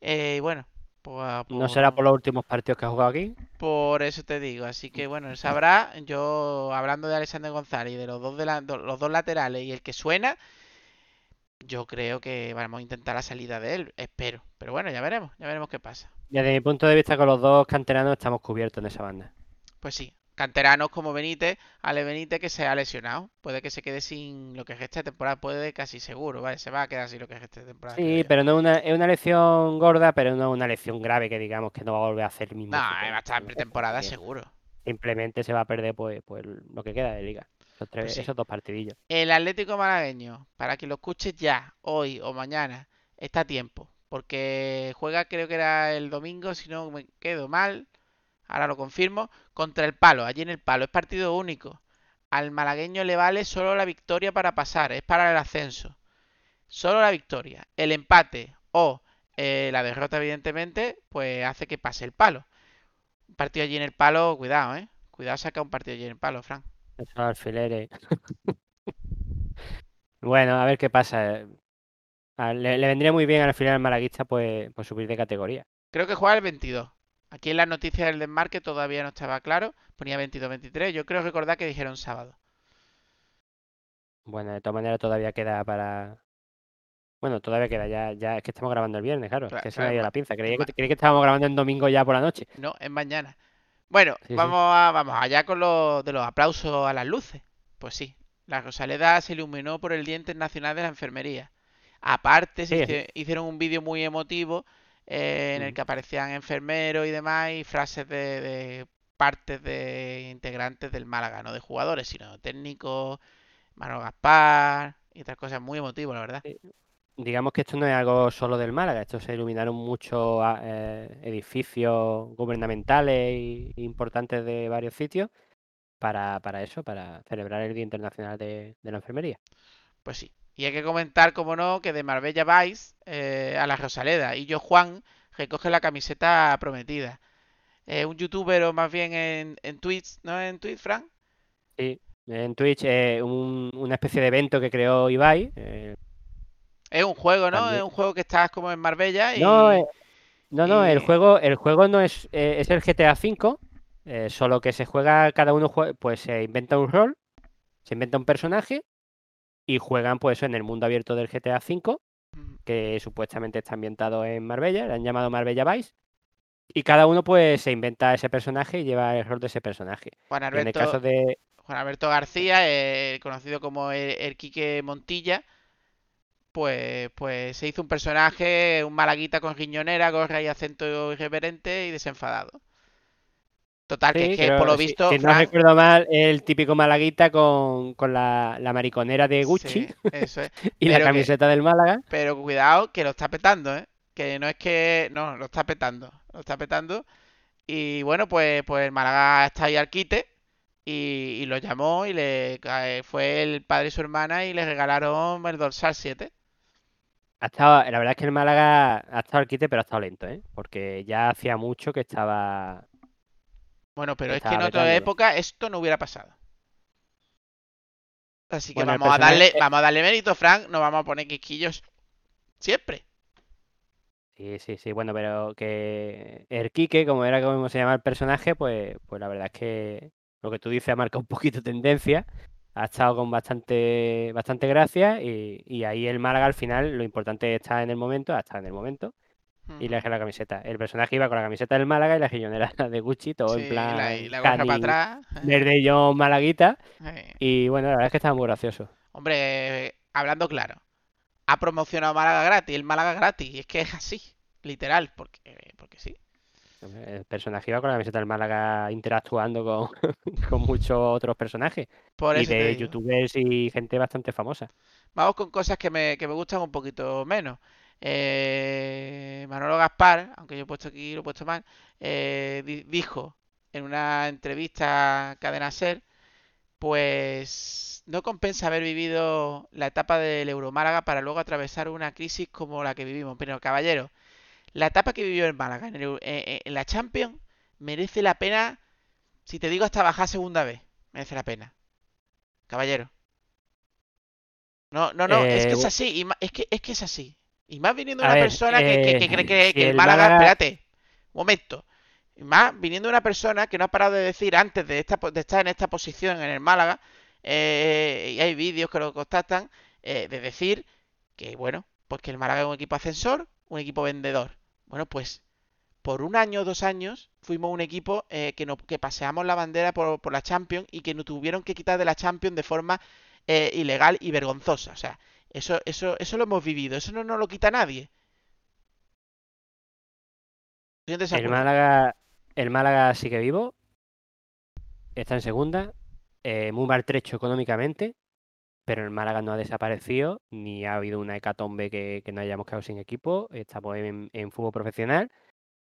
Eh, y bueno, pues, ¿No será por los últimos partidos que ha jugado aquí? Por eso te digo, así que bueno, él sabrá. Yo, hablando de Alexander González y de los dos, de la- los dos laterales y el que suena, yo creo que vamos a intentar la salida de él, espero. Pero bueno, ya veremos, ya veremos qué pasa. Desde mi punto de vista, con los dos canteranos estamos cubiertos en esa banda. Pues sí, canteranos como Benítez, Ale Benítez que se ha lesionado. Puede que se quede sin lo que es esta temporada, puede casi seguro, ¿vale? Se va a quedar sin lo que es esta temporada. Sí, pero no es una, es una lesión gorda, pero no es una lesión grave que digamos que no va a volver a hacer el mismo No, va a estar en pretemporada Bien. seguro. Simplemente se va a perder pues, pues lo que queda de liga. Esos, tres- Pues sí. esos dos partidillos. El Atlético Malagueño, para que lo escuches ya, hoy o mañana, está a tiempo. Porque juega, creo que era el domingo, si no me quedo mal, ahora lo confirmo, contra el Palo, allí en el Palo. Es partido único. Al malagueño le vale solo la victoria para pasar, es para el ascenso. Solo la victoria. El empate o eh, la derrota, evidentemente, pues hace que pase el Palo. Un partido allí en el Palo, cuidado, ¿eh? Cuidado, saca un partido allí en el Palo, Fran. Esos alfileres. Bueno, a ver qué pasa. Le, le vendría muy bien al final al malaguista pues, pues subir de categoría. Creo que juega el 22. Aquí en las noticias del desmarque todavía no estaba claro. Ponía 22-23. Yo creo recordar que dijeron sábado. Bueno, de todas maneras todavía queda para... Bueno, todavía queda, ya, ya es que estamos grabando el viernes, claro, Claro, que se me ha ido la pinza. Creía ma- que, creí que estábamos grabando en domingo ya por la noche. No, es mañana. Bueno, Sí, sí. vamos a, vamos allá con los de los aplausos a las luces. Pues sí, la Rosaleda se iluminó por el Día Internacional de la Enfermería. Aparte, se Sí. hicieron un vídeo muy emotivo eh, en el Ujú. que aparecían enfermeros y demás y frases de, de partes de integrantes del Málaga, no de jugadores, sino técnicos, Manuel Gaspar y otras cosas muy emotivas, la verdad. Digamos que esto no es algo solo del Málaga, esto se iluminaron muchos ah, eh, edificios gubernamentales y importantes de varios sitios para, para eso, para celebrar el Día Internacional de, de la Enfermería. Pues sí. Y hay que comentar, como no, que de Marbella Vice eh, a la Rosaleda y yo Juan recoge la camiseta prometida. Eh, un youtuber o más bien en, en Twitch, ¿no? En Twitch, Frank. Sí, en Twitch eh, un- una especie de evento que creó Ibai. Es un juego, ¿no? También. Es un juego que estás como en Marbella y... No, eh, no, no, el juego, el juego no es, eh, es el GTA V, eh, solo que se juega, cada uno jue- pues se inventa un rol, se inventa un personaje y juegan pues en el mundo abierto del GTA V, que supuestamente está ambientado en Marbella, le han llamado Marbella Vice, y cada uno pues se inventa ese personaje y lleva el rol de ese personaje. Juan en el Alberto, caso de, Juan Alberto García, eh, conocido como el, el Quique Montilla, pues, pues se hizo un personaje, un malaguita con riñonera, gorra y acento irreverente y desenfadado. Total, que es que por lo visto, si no Fran, recuerdo mal, el típico malaguita con, con la, la mariconera de Gucci sí, eso es. y la que- camiseta del Málaga. Pero cuidado, que lo está petando, ¿eh? Que no es que. No, lo está petando. Lo está petando. Y bueno, pues, pues el Málaga está ahí al quite. Y, y lo llamó y le cae- fue el padre y su hermana y le regalaron el dorsal 7. Ha estado, la verdad es que el Málaga ha estado al quite, pero ha estado lento, ¿eh? Porque ya hacía mucho que estaba. Bueno, pero es que en otra época esto no hubiera pasado. Así que Bueno, vamos a darle, vamos a darle mérito, Frank. No vamos a poner quisquillos siempre. Sí, sí, sí. Bueno, pero que el Quique, como era como se llama el personaje, pues, pues la verdad es que lo que tú dices ha marcado un poquito tendencia. Ha estado con bastante, bastante gracia y, y ahí el Málaga al final lo importante es estar en el momento, ha estado en el momento y le dejé la camiseta. El personaje iba con la camiseta del Málaga y la guillonera de Gucci, todo Sí, en plan la, y la gorra para atrás. verde yo malaguita y bueno, la verdad es que estaba muy gracioso. Hombre, hablando claro, ha promocionado Málaga gratis, el Málaga gratis, y es que es así, literal, porque. El personaje iba con la camiseta del Málaga interactuando con, con muchos otros personajes Por y eso de youtubers y gente bastante famosa. Vamos con cosas que me, que me gustan un poquito menos. Eh, Manolo Gaspar, aunque yo he puesto aquí, lo he puesto mal, eh, di- dijo en una entrevista a Cadena Ser, pues no compensa haber vivido la etapa del Euromálaga para luego atravesar una crisis como la que vivimos. Pero caballero, la etapa que vivió el Málaga en, el eh, eh, en la Champions merece la pena, si te digo hasta bajar segunda vez, merece la pena. Caballero. No, no, no, es que Eh, es bu- así, y es que, es que es así. Y más viniendo una ver, persona que, que- que eh, cree que, el el Málaga, Málaga- espérate, un momento. Y más viniendo una persona que no ha parado de decir antes de, esta, de estar en esta posición en el Málaga, eh, y hay vídeos que lo constatan, eh, de decir que, bueno, pues que el Málaga es un equipo ascensor, un equipo vendedor. Bueno, pues por un año o dos años fuimos un equipo eh, que, no, que paseamos la bandera por, por la Champions y que nos tuvieron que quitar de la Champions de forma eh, ilegal y vergonzosa. O sea, eso, eso, eso lo hemos vivido, eso no nos lo quita nadie. El. Málaga, el Málaga sigue vivo, está en segunda, eh, muy maltrecho económicamente, pero el Málaga no ha desaparecido, ni ha habido una hecatombe que, que no hayamos quedado sin equipo, estamos en, en fútbol profesional.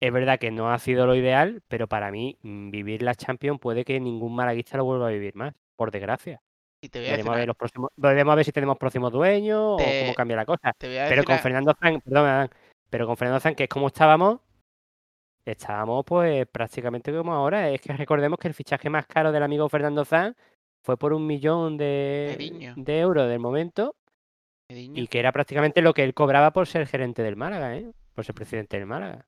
Es verdad que no ha sido lo ideal, pero para mí mm, vivir la Champions puede que ningún malaguista lo vuelva a vivir más, por desgracia. Y te voy a Veremos a ver los próximos, veremos a ver si tenemos próximos dueños o cómo cambia la cosa. Pero con Fernando Zan, perdón, Adán, pero con Fernando Zan, que es como estábamos, estábamos pues prácticamente como ahora. Es que recordemos que el fichaje más caro del amigo Fernando Zan fue por un millón de, de euros del momento y que era prácticamente lo que él cobraba por ser gerente del Málaga, ¿eh? por ser presidente del Málaga.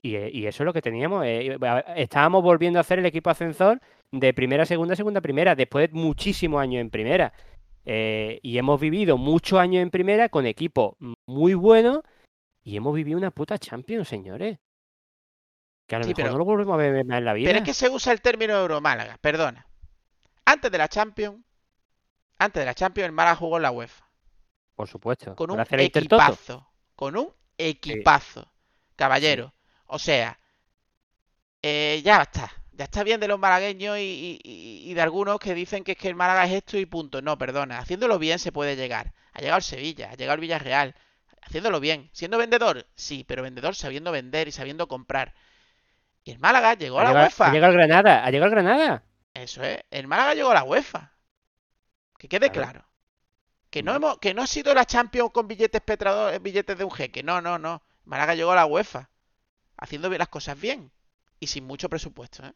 Y, eh, y eso es lo que teníamos. eh, Estábamos volviendo a hacer el equipo ascensor de primera, segunda, segunda, primera, después de muchísimos años en primera. Eh, y hemos vivido muchos años en primera con equipos muy buenos y hemos vivido una puta Champions, señores. Que a lo Sí, mejor pero- no lo volvemos a ver más en la vida. Pero es que se usa el término Euromálaga, perdona. Antes de la Champions, antes de la Champions, el Málaga jugó en la UEFA. Por supuesto. Con un equipazo. Con un equipazo. Caballero. O sea, eh, ya está. Ya está bien de los malagueños y, y- y- y de algunos que dicen que es que el Málaga es esto y punto. No, perdona. Haciéndolo bien se puede llegar. Ha llegado el Sevilla, ha llegado el Villarreal. Haciéndolo bien. Siendo vendedor, sí, pero vendedor sabiendo vender y sabiendo comprar. Y el Málaga llegó a la llegado, UEFA. ha llegado el Granada. Ha llegado el Granada. Eso es. El Málaga llegó a la UEFA. Que quede Claro. Que no hemos, que no ha sido la Champions con billetes petradores, billetes de un jeque. No, no, no. El Málaga llegó a la UEFA. Haciendo bien las cosas bien. Y sin mucho presupuesto, ¿eh?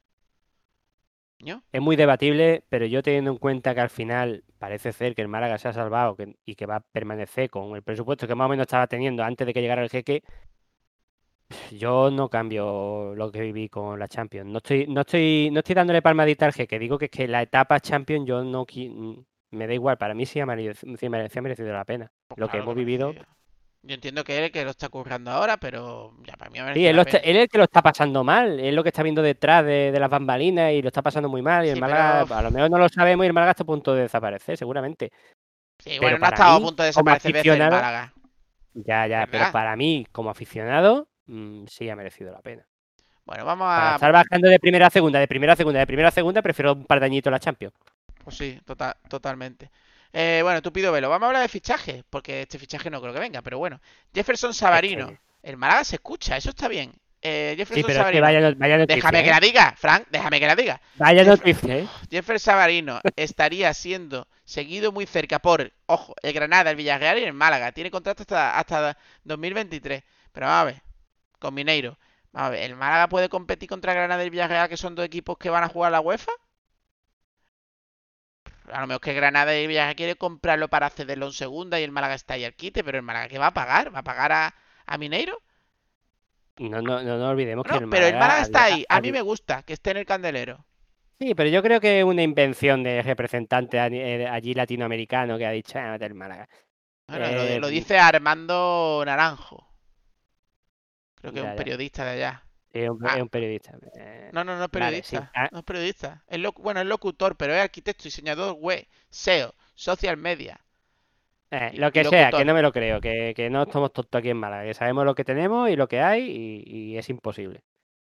¿No? Es muy debatible, pero yo teniendo en cuenta que al final parece ser que el Málaga se ha salvado que- y que va a permanecer con el presupuesto que más o menos estaba teniendo antes de que llegara el jeque, yo no cambio lo que viví con la Champions. No estoy, no estoy, no estoy dándole palmadita al jeque. Digo que es que la etapa Champions yo no me da igual. Para mí sí ha merecido, sí ha merecido la pena. Pues Lo que hemos vivido. Yo entiendo que él es el que lo está currando ahora, pero ya para mí me Sí, él, lo está- él es el que lo está pasando mal, es lo que está viendo detrás de, de las bambalinas y lo está pasando muy mal. Y el Málaga, pero- a lo mejor no lo sabemos y el Málaga está a punto de desaparecer, seguramente. Sí, pero bueno, no ha estado a punto de desaparecer el Málaga. Ya, ya, pero para mí, como aficionado, mm, sí ha merecido la pena. Bueno, vamos Para a. estar bajando de primera a segunda, de primera a segunda, de primera a segunda, prefiero un par de añitos la Champions. Pues sí, total, totalmente. Eh, bueno, tupido velo. Vamos a hablar de fichaje, porque este fichaje no creo que venga, pero bueno. Jefferson Savarino. que- El Málaga se escucha, eso está bien. Eh, Sí, Jefferson pero es que Savarino. vaya, no- vaya noticia, Déjame que ¿eh? la diga, Frank, déjame que la diga. Vaya noticia, ¿eh? Jefferson Savarino estaría siendo seguido muy cerca por, ojo, el Granada, el Villarreal y el Málaga. Tiene contrato hasta, hasta 2023. Pero vamos a ver, con Mineiro. A ver, ¿el Málaga puede competir contra Granada y Villarreal, que son dos equipos que van a jugar la UEFA? A lo mejor que Granada y Villarreal quiere comprarlo para cederlo en segunda y el Málaga está ahí al quite, pero el Málaga ¿qué va a pagar? ¿Va a pagar a, a Mineiro? No, no, no, no olvidemos que el pero el Málaga está ahí. A mí me gusta que esté en el candelero. Sí, pero yo creo que es una invención de representante eh, allí latinoamericano que ha dicho, ah, del Málaga. Bueno, lo, Eh, lo dice Armando Naranjo. Creo que es un ya. periodista de allá. Es un, Ah. es un periodista. eh, No, no, no es Vale, sí. periodista. Ah. No es periodista. Es loc- bueno, es locutor, pero es arquitecto, diseñador web, SEO, social media. eh, lo que sea, que no me lo creo, que, que no estamos tontos aquí en Málaga, que sabemos lo que tenemos y lo que hay y, y es imposible.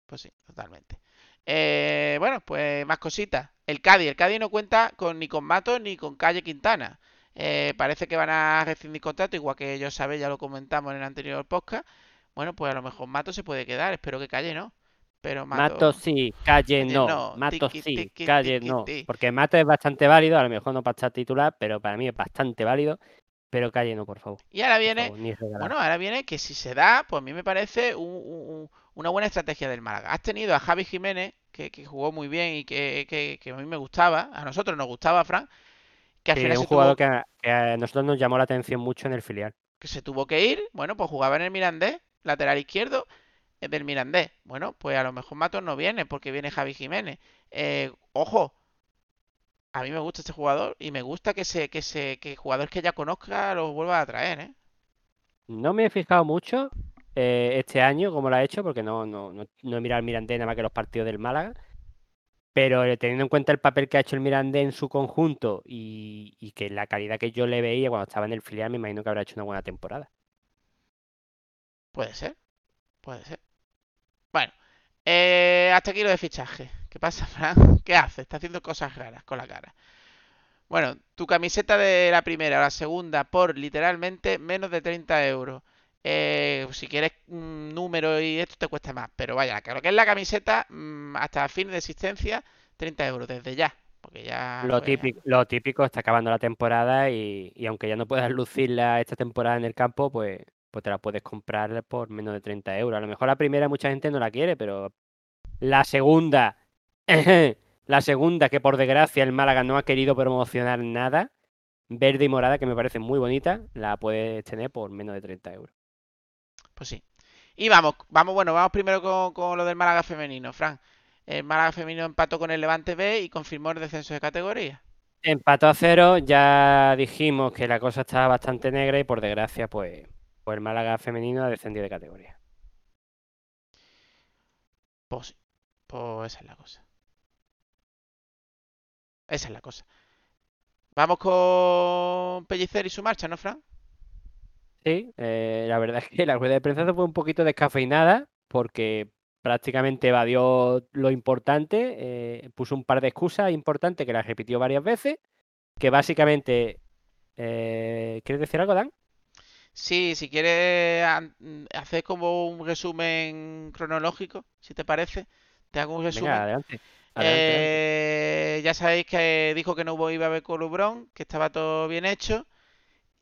Pues sí, totalmente. Eh, bueno, pues más cositas. El Cádiz. El Cádiz no cuenta con, ni con Matos ni con Calle Quintana. Eh, parece que van a rescindir contrato, igual que yo sabéis, ya lo comentamos en el anterior podcast. Bueno, pues a lo mejor Matos se puede quedar. Espero que Calle no. Pero Matos... Matos sí, calle no. no, tiqui, sí, calle no. Porque Matos es bastante válido, a lo mejor no para estar titular, pero para mí es bastante válido. Pero calle no, por favor. Y ahora viene... favor. Bueno, ahora viene que si se da, pues a mí me parece un- un- un- una buena estrategia del Málaga. Has tenido a Javi Jiménez, que, que jugó muy bien y que, que- que a mí me gustaba, a nosotros nos gustaba, Fran, que al Sí, final es un se jugador que a, que a nosotros nos llamó la atención mucho en el filial. que se tuvo que ir. Bueno, pues jugaba en el Mirandés, lateral izquierdo eh, del Mirandés. Bueno, pues a lo mejor Matos no viene porque viene Javi Jiménez. Eh, ojo, a mí me gusta este jugador y me gusta que se, que se, que jugadores que ya conozca los vuelva a traer, ¿eh? No me he fijado mucho eh, este año cómo lo ha hecho, porque no, no, no, no he mirado el Mirandés nada más que los partidos del Málaga. Pero eh, teniendo en cuenta el papel que ha hecho el Mirandés en su conjunto y, y que la calidad que yo le veía cuando estaba en el filial, me imagino que habrá hecho una buena temporada. Puede ser, puede ser. Bueno, eh, hasta aquí lo de fichaje. ¿Qué pasa, Fran? ¿Qué hace? Está haciendo cosas raras con la cara. Bueno, tu camiseta de la primera o la segunda por literalmente menos de 30 euros. Eh, si quieres un número y esto te cuesta más. Pero vaya, que lo que es la camiseta, mm, hasta fin de existencia, 30 euros desde ya. Porque ya... Lo pues, típico, lo típico está acabando la temporada y, y aunque ya no puedas lucirla esta temporada en el campo, pues, pues te la puedes comprar por menos de 30 euros. A lo mejor la primera mucha gente no la quiere, pero la segunda, la segunda que por desgracia el Málaga no ha querido promocionar nada, verde y morada, que me parece muy bonita, la puedes tener por menos de 30 euros. Pues sí. Y vamos, vamos, bueno, vamos primero con, con lo del Málaga femenino, Fran. El Málaga femenino empató con el Levante B y confirmó el descenso de categoría. Empató a cero, ya dijimos que la cosa estaba bastante negra y por desgracia, pues, pues el Málaga femenino ha descendido de categoría. Pues sí, pues esa es la cosa. Esa es la cosa. Vamos con Pellicer y su marcha, ¿no, Fran? Sí, eh, la verdad es que la rueda de prensa fue un poquito descafeinada porque prácticamente evadió lo importante, eh, puso un par de excusas importantes que las repitió varias veces, que básicamente... eh, ¿quieres decir algo, Dan? Sí, si quieres hacer como un resumen cronológico, si te parece, te hago un resumen. Venga, adelante. Adelante, adelante. Eh, ya sabéis que dijo que no hubo, iba a haber culebrón, que estaba todo bien hecho.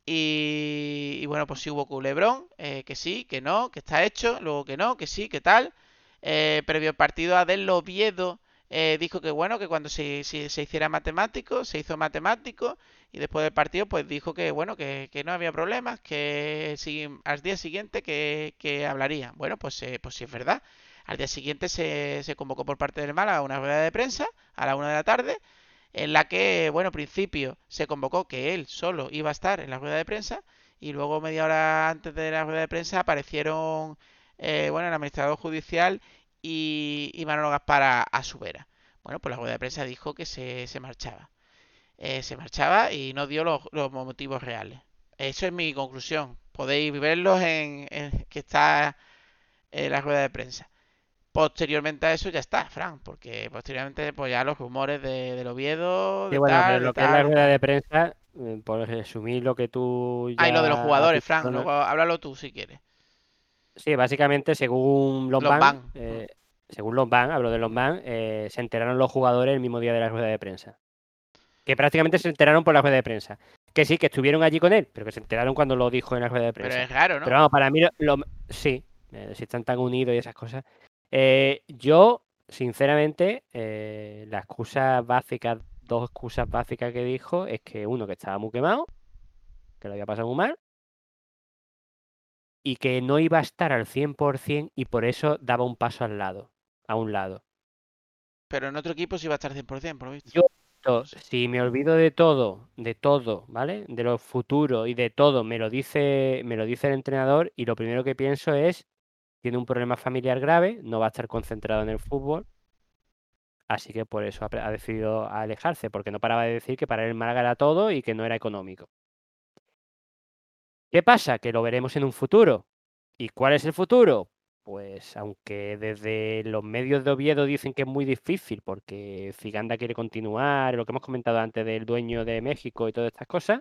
Y, y bueno, pues sí hubo culebrón, eh, que sí, que no, que está hecho, luego que no, que sí, que tal. Eh, previo partido Adel Oviedo eh, dijo que bueno, que cuando se, se- hiciera matemático, se hizo matemático. Y después del partido, pues dijo que bueno, que, que no había problemas, que si- al día siguiente que, que hablaría. Bueno, pues, eh, pues sí es verdad. Al día siguiente se, se convocó por parte del Málaga una rueda de prensa a la una de la tarde, en la que, bueno, principio se convocó que él solo iba a estar en la rueda de prensa, y luego media hora antes de la rueda de prensa aparecieron, eh, bueno, el administrador judicial y, y Manolo Gaspar a, a su vera. Bueno, pues la rueda de prensa dijo que se, se marchaba. Eh, se marchaba y no dio los, los motivos reales. Eso es mi conclusión. Podéis verlos en, en- que está en la rueda de prensa. Posteriormente a eso ya está, Fran, porque posteriormente pues ya los rumores de, del Oviedo, Sí, de bueno, tal, pero de lo que es la rueda de prensa, eh, por resumir lo que tú Ah, y lo de los ya jugadores, Fran, luego háblalo tú si quieres. Sí, básicamente, según Lombán, eh, según Lombán, hablo de Lombán, eh, se enteraron los jugadores el mismo día de la rueda de prensa. Que prácticamente se enteraron por la rueda de prensa. Que sí, que estuvieron allí con él, pero que se enteraron cuando lo dijo en la rueda de Pero prensa. es raro, ¿no? Pero vamos, para mí, lo, sí, eh, si están tan unidos y esas cosas. Eh, yo, sinceramente, las excusas básicas, dos excusas básicas que dijo es que uno, que estaba muy quemado, que lo había pasado muy mal, y que no iba a estar al 100% y por eso daba un paso al lado, a un lado. Pero en otro equipo sí va a estar 100%, por lo visto. Yo- Si me olvido de todo, de todo, ¿vale? De lo futuro y de todo, me lo dice, me lo dice el entrenador y lo primero que pienso es, tiene un problema familiar grave, no va a estar concentrado en el fútbol, así que por eso ha decidido alejarse, porque no paraba de decir que para él Málaga era todo y que no era económico. ¿Qué pasa? Que lo veremos en un futuro. ¿Y cuál es el futuro? Pues aunque desde los medios de Oviedo dicen que es muy difícil porque Ziganda quiere continuar, lo que hemos comentado antes del dueño de México y todas estas cosas,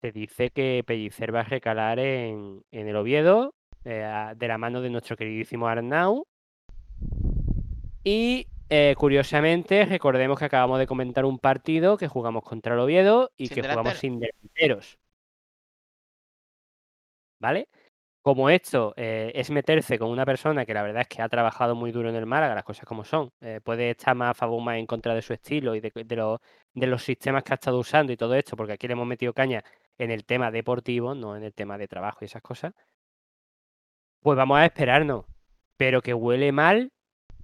se dice que Pellicer va a recalar en, en el Oviedo eh, de la mano de nuestro queridísimo Arnau. Y eh, curiosamente, recordemos que acabamos de comentar un partido que jugamos contra el Oviedo y Sin que jugamos sin delanteros. ¿Vale? Como esto eh, es meterse con una persona que la verdad es que ha trabajado muy duro en el Málaga, las cosas como son, eh, puede estar más a favor más en contra de su estilo y de, los, de los sistemas que ha estado usando y todo esto, porque aquí le hemos metido caña en el tema deportivo, no en el tema de trabajo y esas cosas, pues vamos a esperarnos. Pero que huele mal,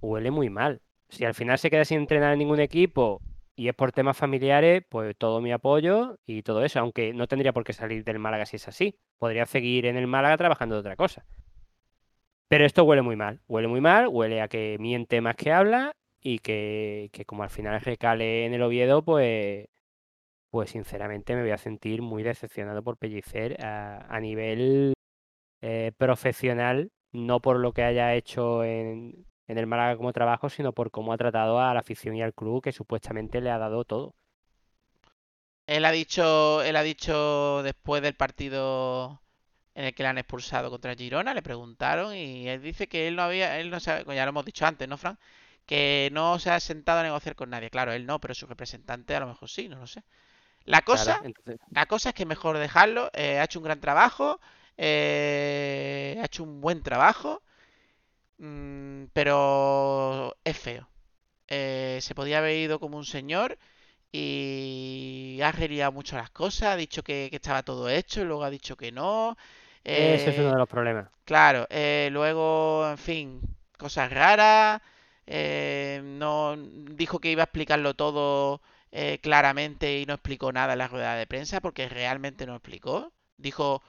huele muy mal. Si al final se queda sin entrenar en ningún equipo y es por temas familiares, pues todo mi apoyo y todo eso, aunque no tendría por qué salir del Málaga si es así. Podría seguir en el Málaga trabajando de otra cosa. Pero esto huele muy mal, huele muy mal, huele a que miente más que habla y que, que como al final recale en el Oviedo, pues, pues sinceramente me voy a sentir muy decepcionado por Pellicer a, nivel eh, profesional, no por lo que haya hecho en, en el Málaga como trabajo, sino por cómo ha tratado a la afición y al club que supuestamente le ha dado todo. Él ha dicho, él ha dicho después del partido en el que le han expulsado contra Girona, le preguntaron y él dice que él no había, él no se, ya lo hemos dicho antes, ¿no, Fran? Que no se ha sentado a negociar con nadie. Claro, él no, pero su representante a lo mejor sí, no lo sé. La Claro, cosa, entonces, la cosa es que mejor dejarlo. eh, ha hecho un gran trabajo, eh, ha hecho un buen trabajo, mm, pero es feo. Eh, se podía haber ido como un señor y ha reliado mucho las cosas, ha dicho que, que estaba todo hecho, y luego ha dicho que no. ese es uno eh, de los problemas. Claro, eh, luego, en fin, cosas raras. eh, no dijo que iba a explicarlo todo eh, claramente y no explicó nada en la rueda de prensa porque realmente no explicó. Dijo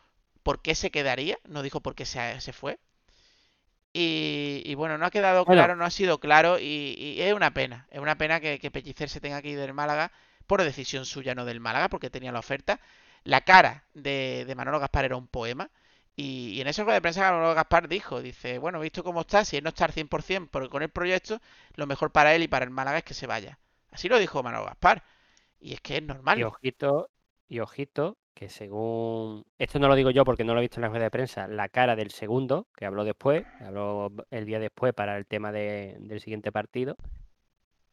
por qué se quedaría, no dijo por qué se, se fue. Y, y bueno, no ha quedado Bueno. claro, no ha sido claro y, y es una pena. Es una pena que, que Pellicer se tenga que ir del Málaga por decisión suya, no del Málaga, porque tenía la oferta. La cara de, de Manolo Gaspar era un poema. Y, y en esa rueda de prensa Manolo Gaspar dijo, dice, bueno, visto cómo está, si él no está al 100% porque con el proyecto, lo mejor para él y para el Málaga es que se vaya. Así lo dijo Manolo Gaspar. Y es que es normal. Y ojito, y ojito, que según. Esto no lo digo yo porque no lo he visto en la rueda de prensa. La cara del segundo, que habló después, habló el día después para el tema de- del siguiente partido.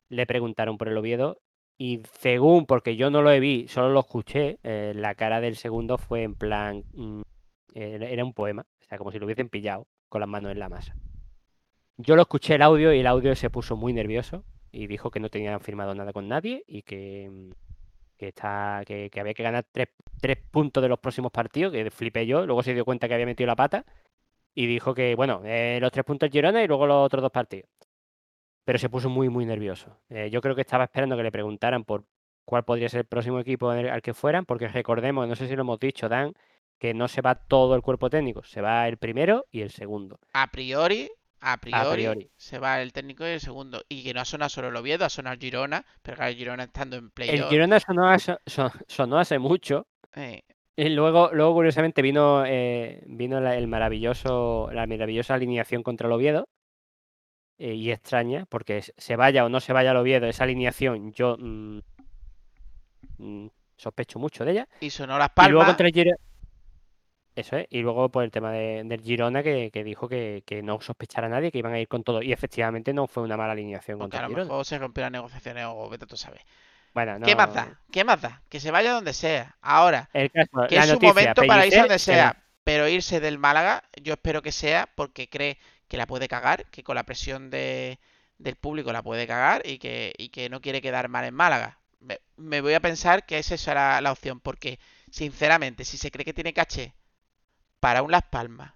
Le preguntaron por el Oviedo. Y según, porque yo no lo he vi, solo lo escuché, eh, la cara del segundo fue en plan. mm, era un poema. O sea, como si lo hubiesen pillado con las manos en la masa. Yo lo escuché el audio y el audio se puso muy nervioso y dijo que no tenían firmado nada con nadie y que, mm, que está que, había que ganar tres, tres puntos de los próximos partidos, que flipé yo, luego se dio cuenta que había metido la pata y dijo que, bueno, eh, los tres puntos Girona y luego los otros dos partidos. Pero se puso muy, muy nervioso. Eh, yo creo que estaba esperando que le preguntaran por cuál podría ser el próximo equipo al que fueran, porque recordemos, no sé si lo hemos dicho, Dan, que no se va todo el cuerpo técnico, se va el primero y el segundo. A priori, a priori, priori. se va el técnico y el segundo. Y que no ha sonado solo el Oviedo, ha sonado el Girona, pero claro, el Girona estando en El playoff. Girona sonó, hace- son- sonó hace mucho, eh, Y luego, luego curiosamente, vino, eh, vino la, el maravilloso, la maravillosa alineación contra el Oviedo. eh, y extraña, porque se vaya o no se vaya al Oviedo, esa alineación yo mm, mm, sospecho mucho de ella. y sonó Las Y luego Palmas. contra el Girona. Eso es. Y luego por el tema de- del Girona que, que dijo que, que no sospechara a nadie, que iban a ir con todo. Y efectivamente no fue una mala alineación Porque contra a lo Girona. mejor se rompieron las negociaciones o vete tú a saber. Bueno, ¿Qué más no- da? ¿Qué más da? Que se vaya donde sea. Ahora, El caso, que es su noticia, momento para irse donde sea. Pero irse del Málaga, yo espero que sea porque cree que la puede cagar, que con la presión de, del público la puede cagar y que, y que no quiere quedar mal en Málaga. Me, me voy a pensar que esa será la opción, porque sinceramente, si se cree que tiene caché para un Las Palmas,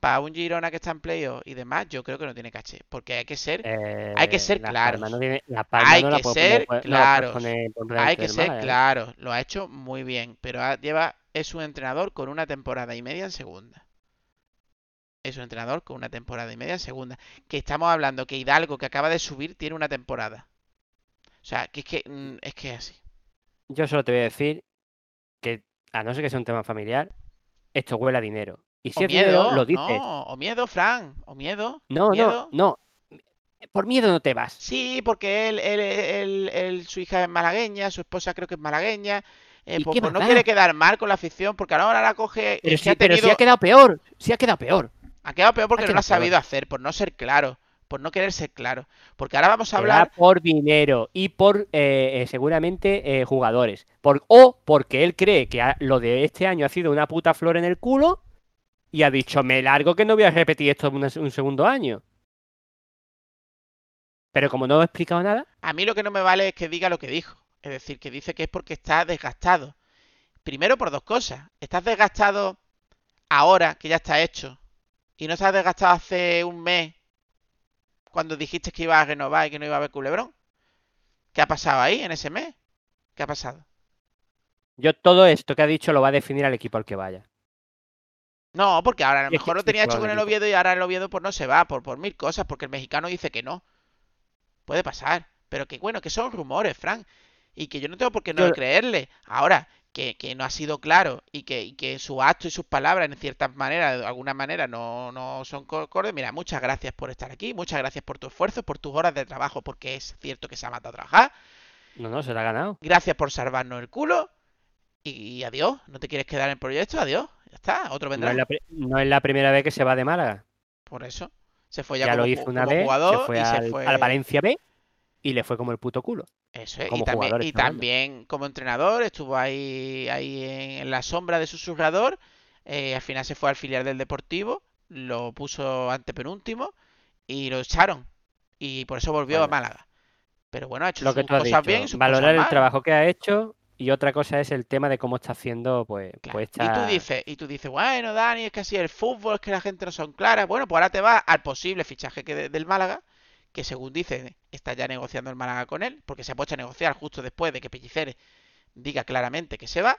para un Girona que está en playoff y demás, yo creo que no tiene caché. Porque hay que ser, Eh, hay que ser Las claros. No tiene- Hay no que puedo- ser puedo- no puedo claros. poner hay que ser Málaga, ¿eh? claro. Lo ha hecho muy bien. Pero ha- lleva, es un entrenador con una temporada y media en segunda. Es un entrenador con una temporada y media en segunda. Que estamos hablando que Hidalgo, que acaba de subir, tiene una temporada. O sea, que es que mm, es que es así. Yo solo te voy a decir que, a no ser que sea un tema familiar, esto huele a dinero. Y si O es dinero, miedo, lo dices. no, o miedo, Fran, o miedo. No, miedo. no, no. Por miedo no te vas. Sí, porque él, él, él- él- su hija es malagueña, su esposa creo que es malagueña. eh, ¿Y pues, pues no quiere quedar mal con la afición, porque ahora la coge. Pero sí, ha pero sí tenido- ha quedado peor. Sí ha quedado peor. ha quedado peor porque ha no lo ha peor. sabido hacer, por no ser claro, por no querer ser claro. Porque ahora vamos a hablar. por dinero y por eh, eh, seguramente eh, jugadores. Por, o porque él cree que lo de este año ha sido una puta flor en el culo y ha dicho, me largo que no voy a repetir esto un, un segundo año. Pero como no he explicado nada, A mí lo que no me vale es que diga lo que dijo. Es decir, que dice que es porque está desgastado. Primero por dos cosas. Estás desgastado ahora, que ya está hecho. Y no estás desgastado hace un mes, cuando dijiste que ibas a renovar y que no iba a haber culebrón. ¿Qué ha pasado ahí en ese mes? ¿Qué ha pasado? yo todo esto que ha dicho lo va a definir al equipo al que vaya. No, porque ahora a lo mejor lo tenía hecho con el. Oviedo y ahora el Oviedo pues no se va por, por mil cosas, porque el mexicano dice que no. Puede pasar. Pero que bueno, que son rumores, Frank. Y que yo no tengo por qué no Yo- creerle. Ahora, que, que no ha sido claro y que, y que su acto y sus palabras, en cierta manera, de alguna manera, no, no son acordes. Mira, muchas gracias por estar aquí, muchas gracias por tu esfuerzo, por tus horas de trabajo, porque es cierto que se ha matado a trabajar. No, no, se lo ha ganado. Gracias por salvarnos el culo. Y, y adiós. ¿No te quieres quedar en el proyecto? Adiós. Ya está. Otro No vendrá. es, la, no es la primera vez que se va de Málaga. Por eso. Se fue ya, Ya como, lo hizo una vez, jugador se fue y al, se fue. al Valencia B y le fue como el puto culo. Eso es. Y también, y también como entrenador estuvo ahí, ahí en, la sombra de su susurrador. eh, al final se fue al filial del Deportivo. Lo puso ante penúltimo y lo echaron. Y por eso volvió a. Málaga. Pero bueno, ha hecho Lo que sus has cosas dicho, bien y sus valorar cosas el mal. trabajo que ha hecho y otra cosa es el tema de cómo está haciendo, pues, Claro. pues Y tú esta- dices, y tú dices, bueno, Dani, es que así el fútbol, es que la gente no son claras. Bueno, pues ahora te vas al posible fichaje que de- del Málaga, que según dicen está ya negociando el Málaga con él, porque se ha puesto a negociar justo después de que Pellicer diga claramente que se va,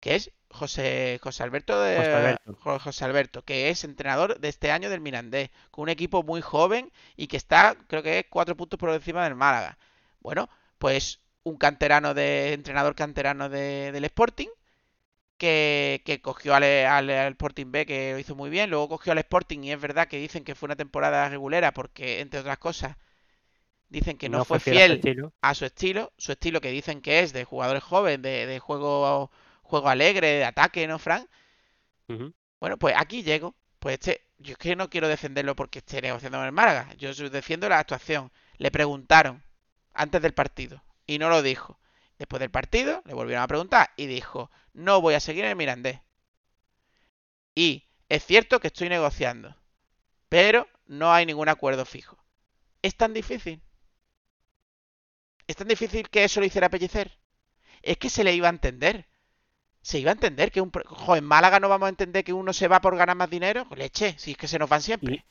que es José, José Alberto de José Alberto. Jo- José Alberto, que es entrenador de este año del Mirandés, con un equipo muy joven y que está, creo que es cuatro puntos por encima del Málaga. Bueno, pues un canterano de entrenador canterano de- del Sporting que, que cogió al, al- al Sporting B, que lo hizo muy bien, luego cogió al Sporting y es verdad que dicen que fue una temporada regulera porque, entre otras cosas, dicen que no, fue fiel a su estilo, su estilo que dicen que es de jugadores jóvenes, de, de juego, juego alegre, de ataque, ¿no, Frank? Bueno, pues aquí llego. Pues este, yo es que no quiero defenderlo porque esté negociando con el Málaga. Yo defiendo la actuación. Le preguntaron antes del partido y no lo dijo. Después del partido le volvieron a preguntar y dijo, no voy a seguir en el Mirandés. Y es cierto que estoy negociando, pero no hay ningún acuerdo fijo. ¿Es tan difícil? ¿Es tan difícil que eso lo hiciera Pellicer? Es que se le iba a entender. Se iba a entender que un... Jo, en Málaga no vamos a entender que uno se va por ganar más dinero. Leche, si es que se nos van siempre.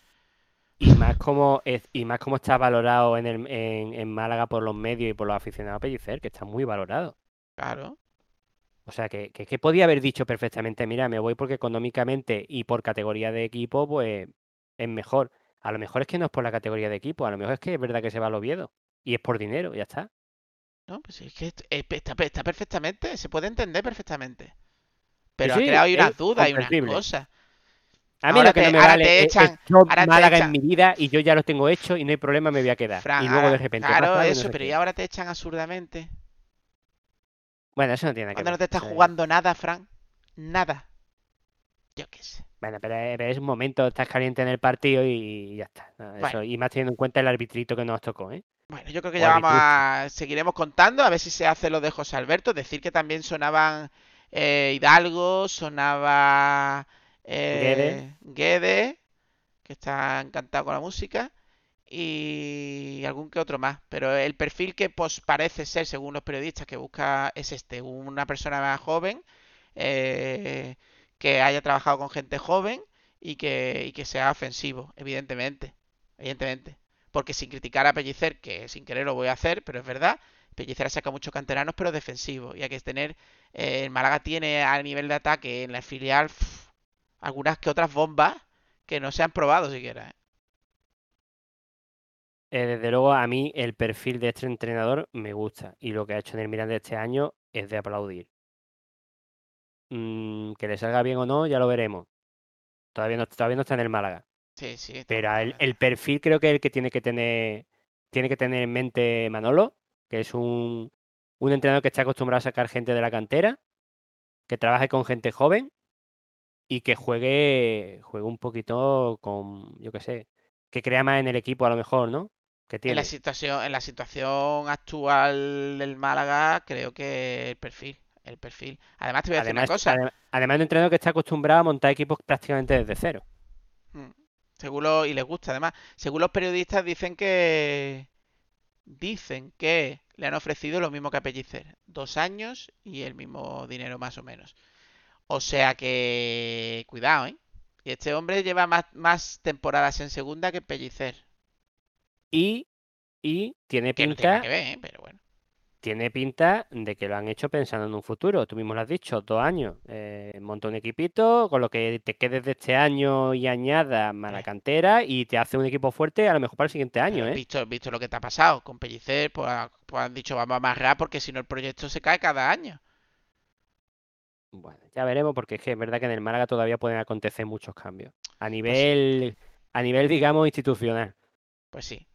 Y más como es- y más como está valorado en, el, en, en Málaga por los medios y por los aficionados a Pellicer, que está muy valorado. Claro. O sea, que, que, que podía haber dicho perfectamente, mira, me voy porque económicamente y por categoría de equipo, pues es mejor. A lo mejor es que no es por la categoría de equipo, a lo mejor es que es verdad que se va al Oviedo. Y es por dinero, ya está. No, pues es que est- está, está perfectamente, se puede entender perfectamente. Pero sí, ha creado unas dudas y unas cosas. A mí Ahora lo que te- no me vale echan- es yo Málaga en mi vida y yo ya lo tengo hecho y no hay problema, me voy a quedar. Fran, y luego de repente claro, no eso, sé pero qué. y ahora te echan absurdamente. Bueno, eso no tiene nada que Cuando no ver. te estás jugando nada, Fran. Nada. Yo qué sé. Bueno, pero es, pero es un momento, estás caliente en el partido y ya está. ¿no? Eso, Bueno. Y más teniendo en cuenta el arbitrito que nos tocó, ¿eh? Bueno, yo creo que ya vamos a... Seguiremos contando, a ver si se hace lo de José Alberto. Decir que también sonaban eh, Hidalgo, sonaba eh, Guede, que está encantado con la música, y algún que otro más. Pero el perfil que pues, parece ser, según los periodistas que busca, es este, una persona más joven, eh, que haya trabajado con gente joven y que, y que sea ofensivo, evidentemente. Evidentemente. Porque sin criticar a Pellicer, que sin querer lo voy a hacer, pero es verdad, Pellicer ha sacado muchos canteranos, pero defensivos. Y hay que tener. eh, el Málaga tiene a nivel de ataque en la filial algunas que otras bombas que no se han probado siquiera. ¿eh? Eh, desde luego, a mí el perfil de este entrenador me gusta y lo que ha hecho en el Miranda este año es de aplaudir. Mm, que le salga bien o no, ya lo veremos. Todavía todavía no está en el Málaga. Sí, sí. Pero el, perfil creo que es el que tiene que tener, tiene que tener en mente Manolo, que es un, un entrenador que está acostumbrado a sacar gente de la cantera, que trabaje con gente joven y que juegue, juegue un poquito con, yo qué sé, que crea más en el equipo a lo mejor, ¿no? Que En tiene. la situación, en la situación actual del Málaga, creo que el perfil. El perfil. Además, te voy a decir una Además, cosa. adem- además de un entrenador que está acostumbrado a montar equipos prácticamente desde cero. Mm, Según lo- y les gusta además. Según los periodistas dicen que dicen que le han ofrecido lo mismo que a Pellicer, dos años y el mismo dinero más o menos. O sea que cuidado, ¿eh? Y este hombre lleva más, más temporadas en segunda que Pellicer. Y, y tiene Que no tiene pinta, que ver, ¿eh? Pero bueno. Tiene pinta de que lo han hecho pensando en un futuro. Tú mismo lo has dicho, dos años. Eh, monta un equipito, con lo que te quedes de este año y añada más la Eh. cantera y te hace un equipo fuerte a lo mejor para el siguiente año, ¿eh? visto, visto lo que te ha pasado con Pellicer, pues, ha- pues han dicho vamos a amarrar porque si no el proyecto se cae cada año. Bueno, ya veremos porque es que es verdad que en el Málaga todavía pueden acontecer muchos cambios. A nivel, a nivel, digamos, institucional. Pues sí.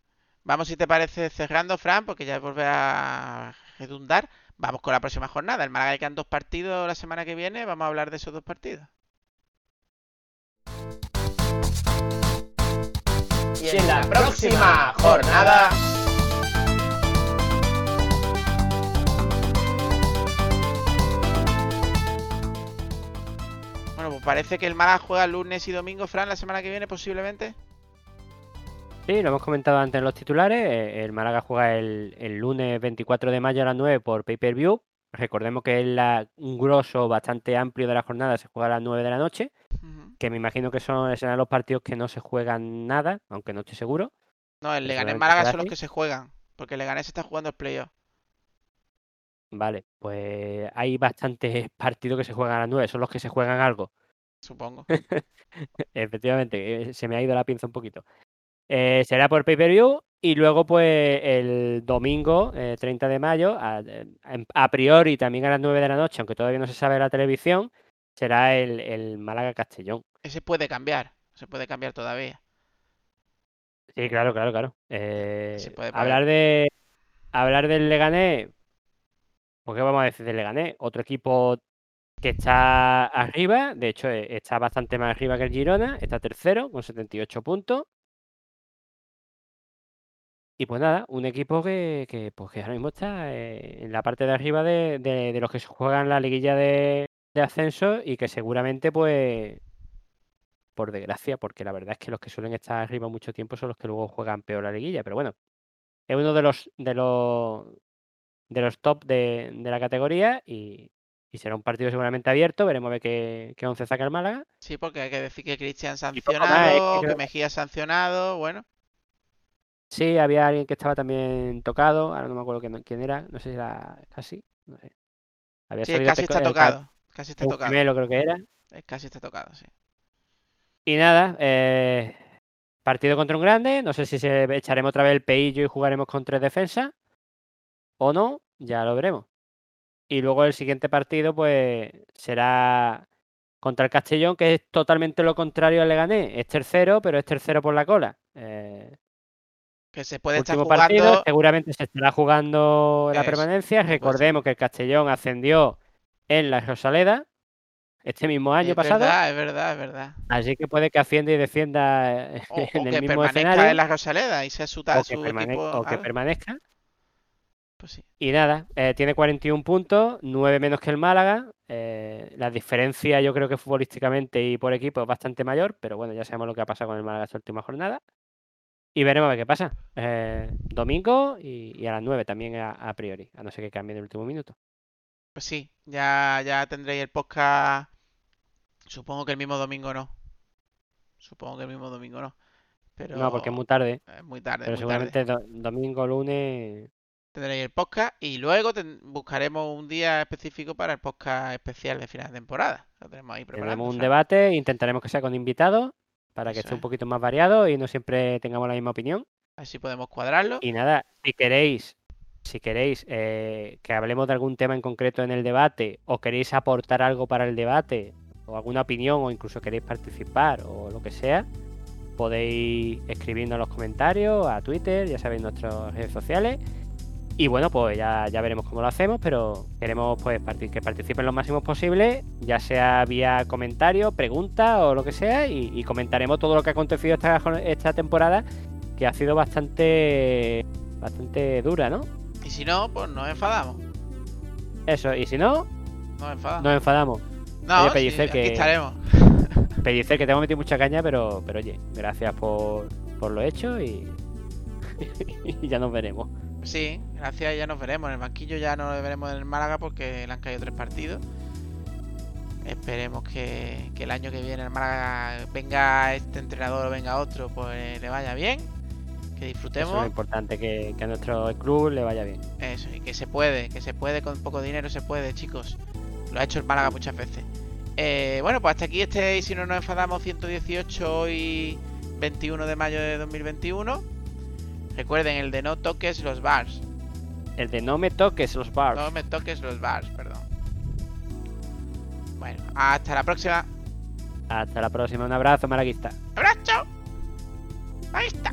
Vamos, si te parece, cerrando, Fran, porque ya volver a redundar. Vamos con la próxima jornada. El Málaga quedan dos partidos la semana que viene. Vamos a hablar de esos dos partidos. Y en la próxima jornada. Bueno, pues parece que el Málaga juega lunes y domingo, Fran, la semana que viene, posiblemente. Sí, lo hemos comentado antes en los titulares. eh, El Málaga juega el, el lunes 24 de mayo a las 9 por pay-per-view. Recordemos que es la- un grosso bastante amplio de la jornada, se juega a las 9 de la noche, que me imagino que son serán los partidos que no se juegan nada, aunque no estoy seguro. No, el Leganés Málaga son los que se juegan. Porque el Leganés está jugando el playoff. Vale, pues hay bastantes partidos que se juegan a las 9, son los que se juegan algo. Supongo. Efectivamente, eh, se me ha ido la pinza un poquito. Eh, será por pay-per-view y luego pues el domingo eh, 30 de mayo, a, eh, a priori también a las 9 de la noche, aunque todavía no se sabe la televisión, será el, el Málaga-Castellón. Ese puede cambiar. Se puede cambiar todavía. Sí, claro, claro, claro. Eh, Se puede hablar de hablar del Leganés, ¿por qué vamos a decir del Leganés? Otro equipo que está arriba, de hecho está bastante más arriba que el Girona, está tercero con 78 puntos. Y pues nada, un equipo que, que, pues que ahora mismo está eh, en la parte de arriba de, de- de los que se juegan la liguilla de, de ascenso y que seguramente pues por desgracia, porque la verdad es que los que suelen estar arriba mucho tiempo son los que luego juegan peor la liguilla, pero bueno, es uno de los de los de los top de, de la categoría y, y será un partido seguramente abierto, veremos a ver qué, qué once saca el Málaga. Sí, porque hay que decir que Cristian más, es que sancionado, que creo- Mejía sancionado. Bueno, Sí, había alguien que estaba también tocado, ahora no me acuerdo quién, era, no sé si era casi, no sé. Había sí, casi está tocado. Casi está tocado. gemelo creo que era. Eh, Casi está tocado, sí. Y nada, eh, partido contra un grande. No sé si se echaremos otra vez el peillo y jugaremos con tres defensas o no, ya lo veremos. Y luego el siguiente partido, pues, será contra el Castellón, que es totalmente lo contrario al Leganés. Es tercero, pero es tercero por la cola. Eh, Que se puede estar jugando. partido, seguramente se estará jugando la permanencia. Recordemos que el Castellón ascendió en la Rosaleda este mismo año Es pasado. verdad, es verdad, es verdad. Así que puede que ascienda y defienda eh, o en el que mismo permanezca escenario en la Rosaleda y sea su, o que, su permane- equipo. o que ah, permanezca. pues sí. Y nada, eh, tiene 41 puntos, 9 menos que el Málaga. eh, la diferencia yo creo que futbolísticamente y por equipo es bastante mayor, pero bueno, ya sabemos lo que ha pasado con el Málaga esta última jornada. Y veremos a ver qué pasa. Eh, domingo y, y a las 9 también a, a priori, a no ser que cambie en el último minuto. Pues sí, ya, ya tendréis el podcast. Supongo que el mismo domingo no. Supongo que el mismo domingo no. Pero No, porque es muy tarde. es muy tarde, Pero muy seguramente do- domingo, lunes. Tendréis el podcast y luego ten- buscaremos un día específico para el podcast especial de final de temporada. Lo tenemos ahí preparado. Tendremos un ¿sabes? debate, intentaremos que sea con invitados para que Eso esté un poquito más variado y no siempre tengamos la misma opinión. Así podemos cuadrarlo. Y nada, si queréis, si queréis eh, que hablemos de algún tema en concreto en el debate o queréis aportar algo para el debate o alguna opinión o incluso queréis participar o lo que sea, podéis escribirnos en los comentarios, a Twitter, ya sabéis, nuestras redes sociales. Y bueno, pues ya, ya veremos cómo lo hacemos, pero queremos pues que participen lo máximo posible, ya sea vía comentario, pregunta o lo que sea, y, y comentaremos todo lo que ha acontecido esta, esta temporada, que ha sido bastante bastante dura, ¿no? Y si no, pues nos enfadamos. Eso, y si no, Nos enfadamos. nos enfadamos. No, Oye, sí, Pellicer, aquí que- estaremos. Pellicer, que te hemos metido mucha caña, pero, pero oye, gracias por, por lo hecho y, y ya nos veremos. Sí, gracias, ya nos veremos. En el banquillo ya no lo veremos en el Málaga porque le han caído tres partidos. Esperemos que, que el año que viene el Málaga venga este entrenador o venga otro, pues le vaya bien. Que Eso es disfrutemos. lo importante, que, que a nuestro club le vaya bien. Eso, y que se puede, que se puede con poco dinero, se puede, chicos. Lo ha hecho el Málaga muchas veces. Eh, bueno, pues hasta aquí este y si no nos enfadamos 118 hoy 21 de mayo de 2021. Recuerden el de no toques los bars. El de no me toques los bars. No me toques los bars, perdón. Bueno, hasta la próxima. Hasta la próxima, un abrazo, malaguista. ¡Abrazo! Ahí está.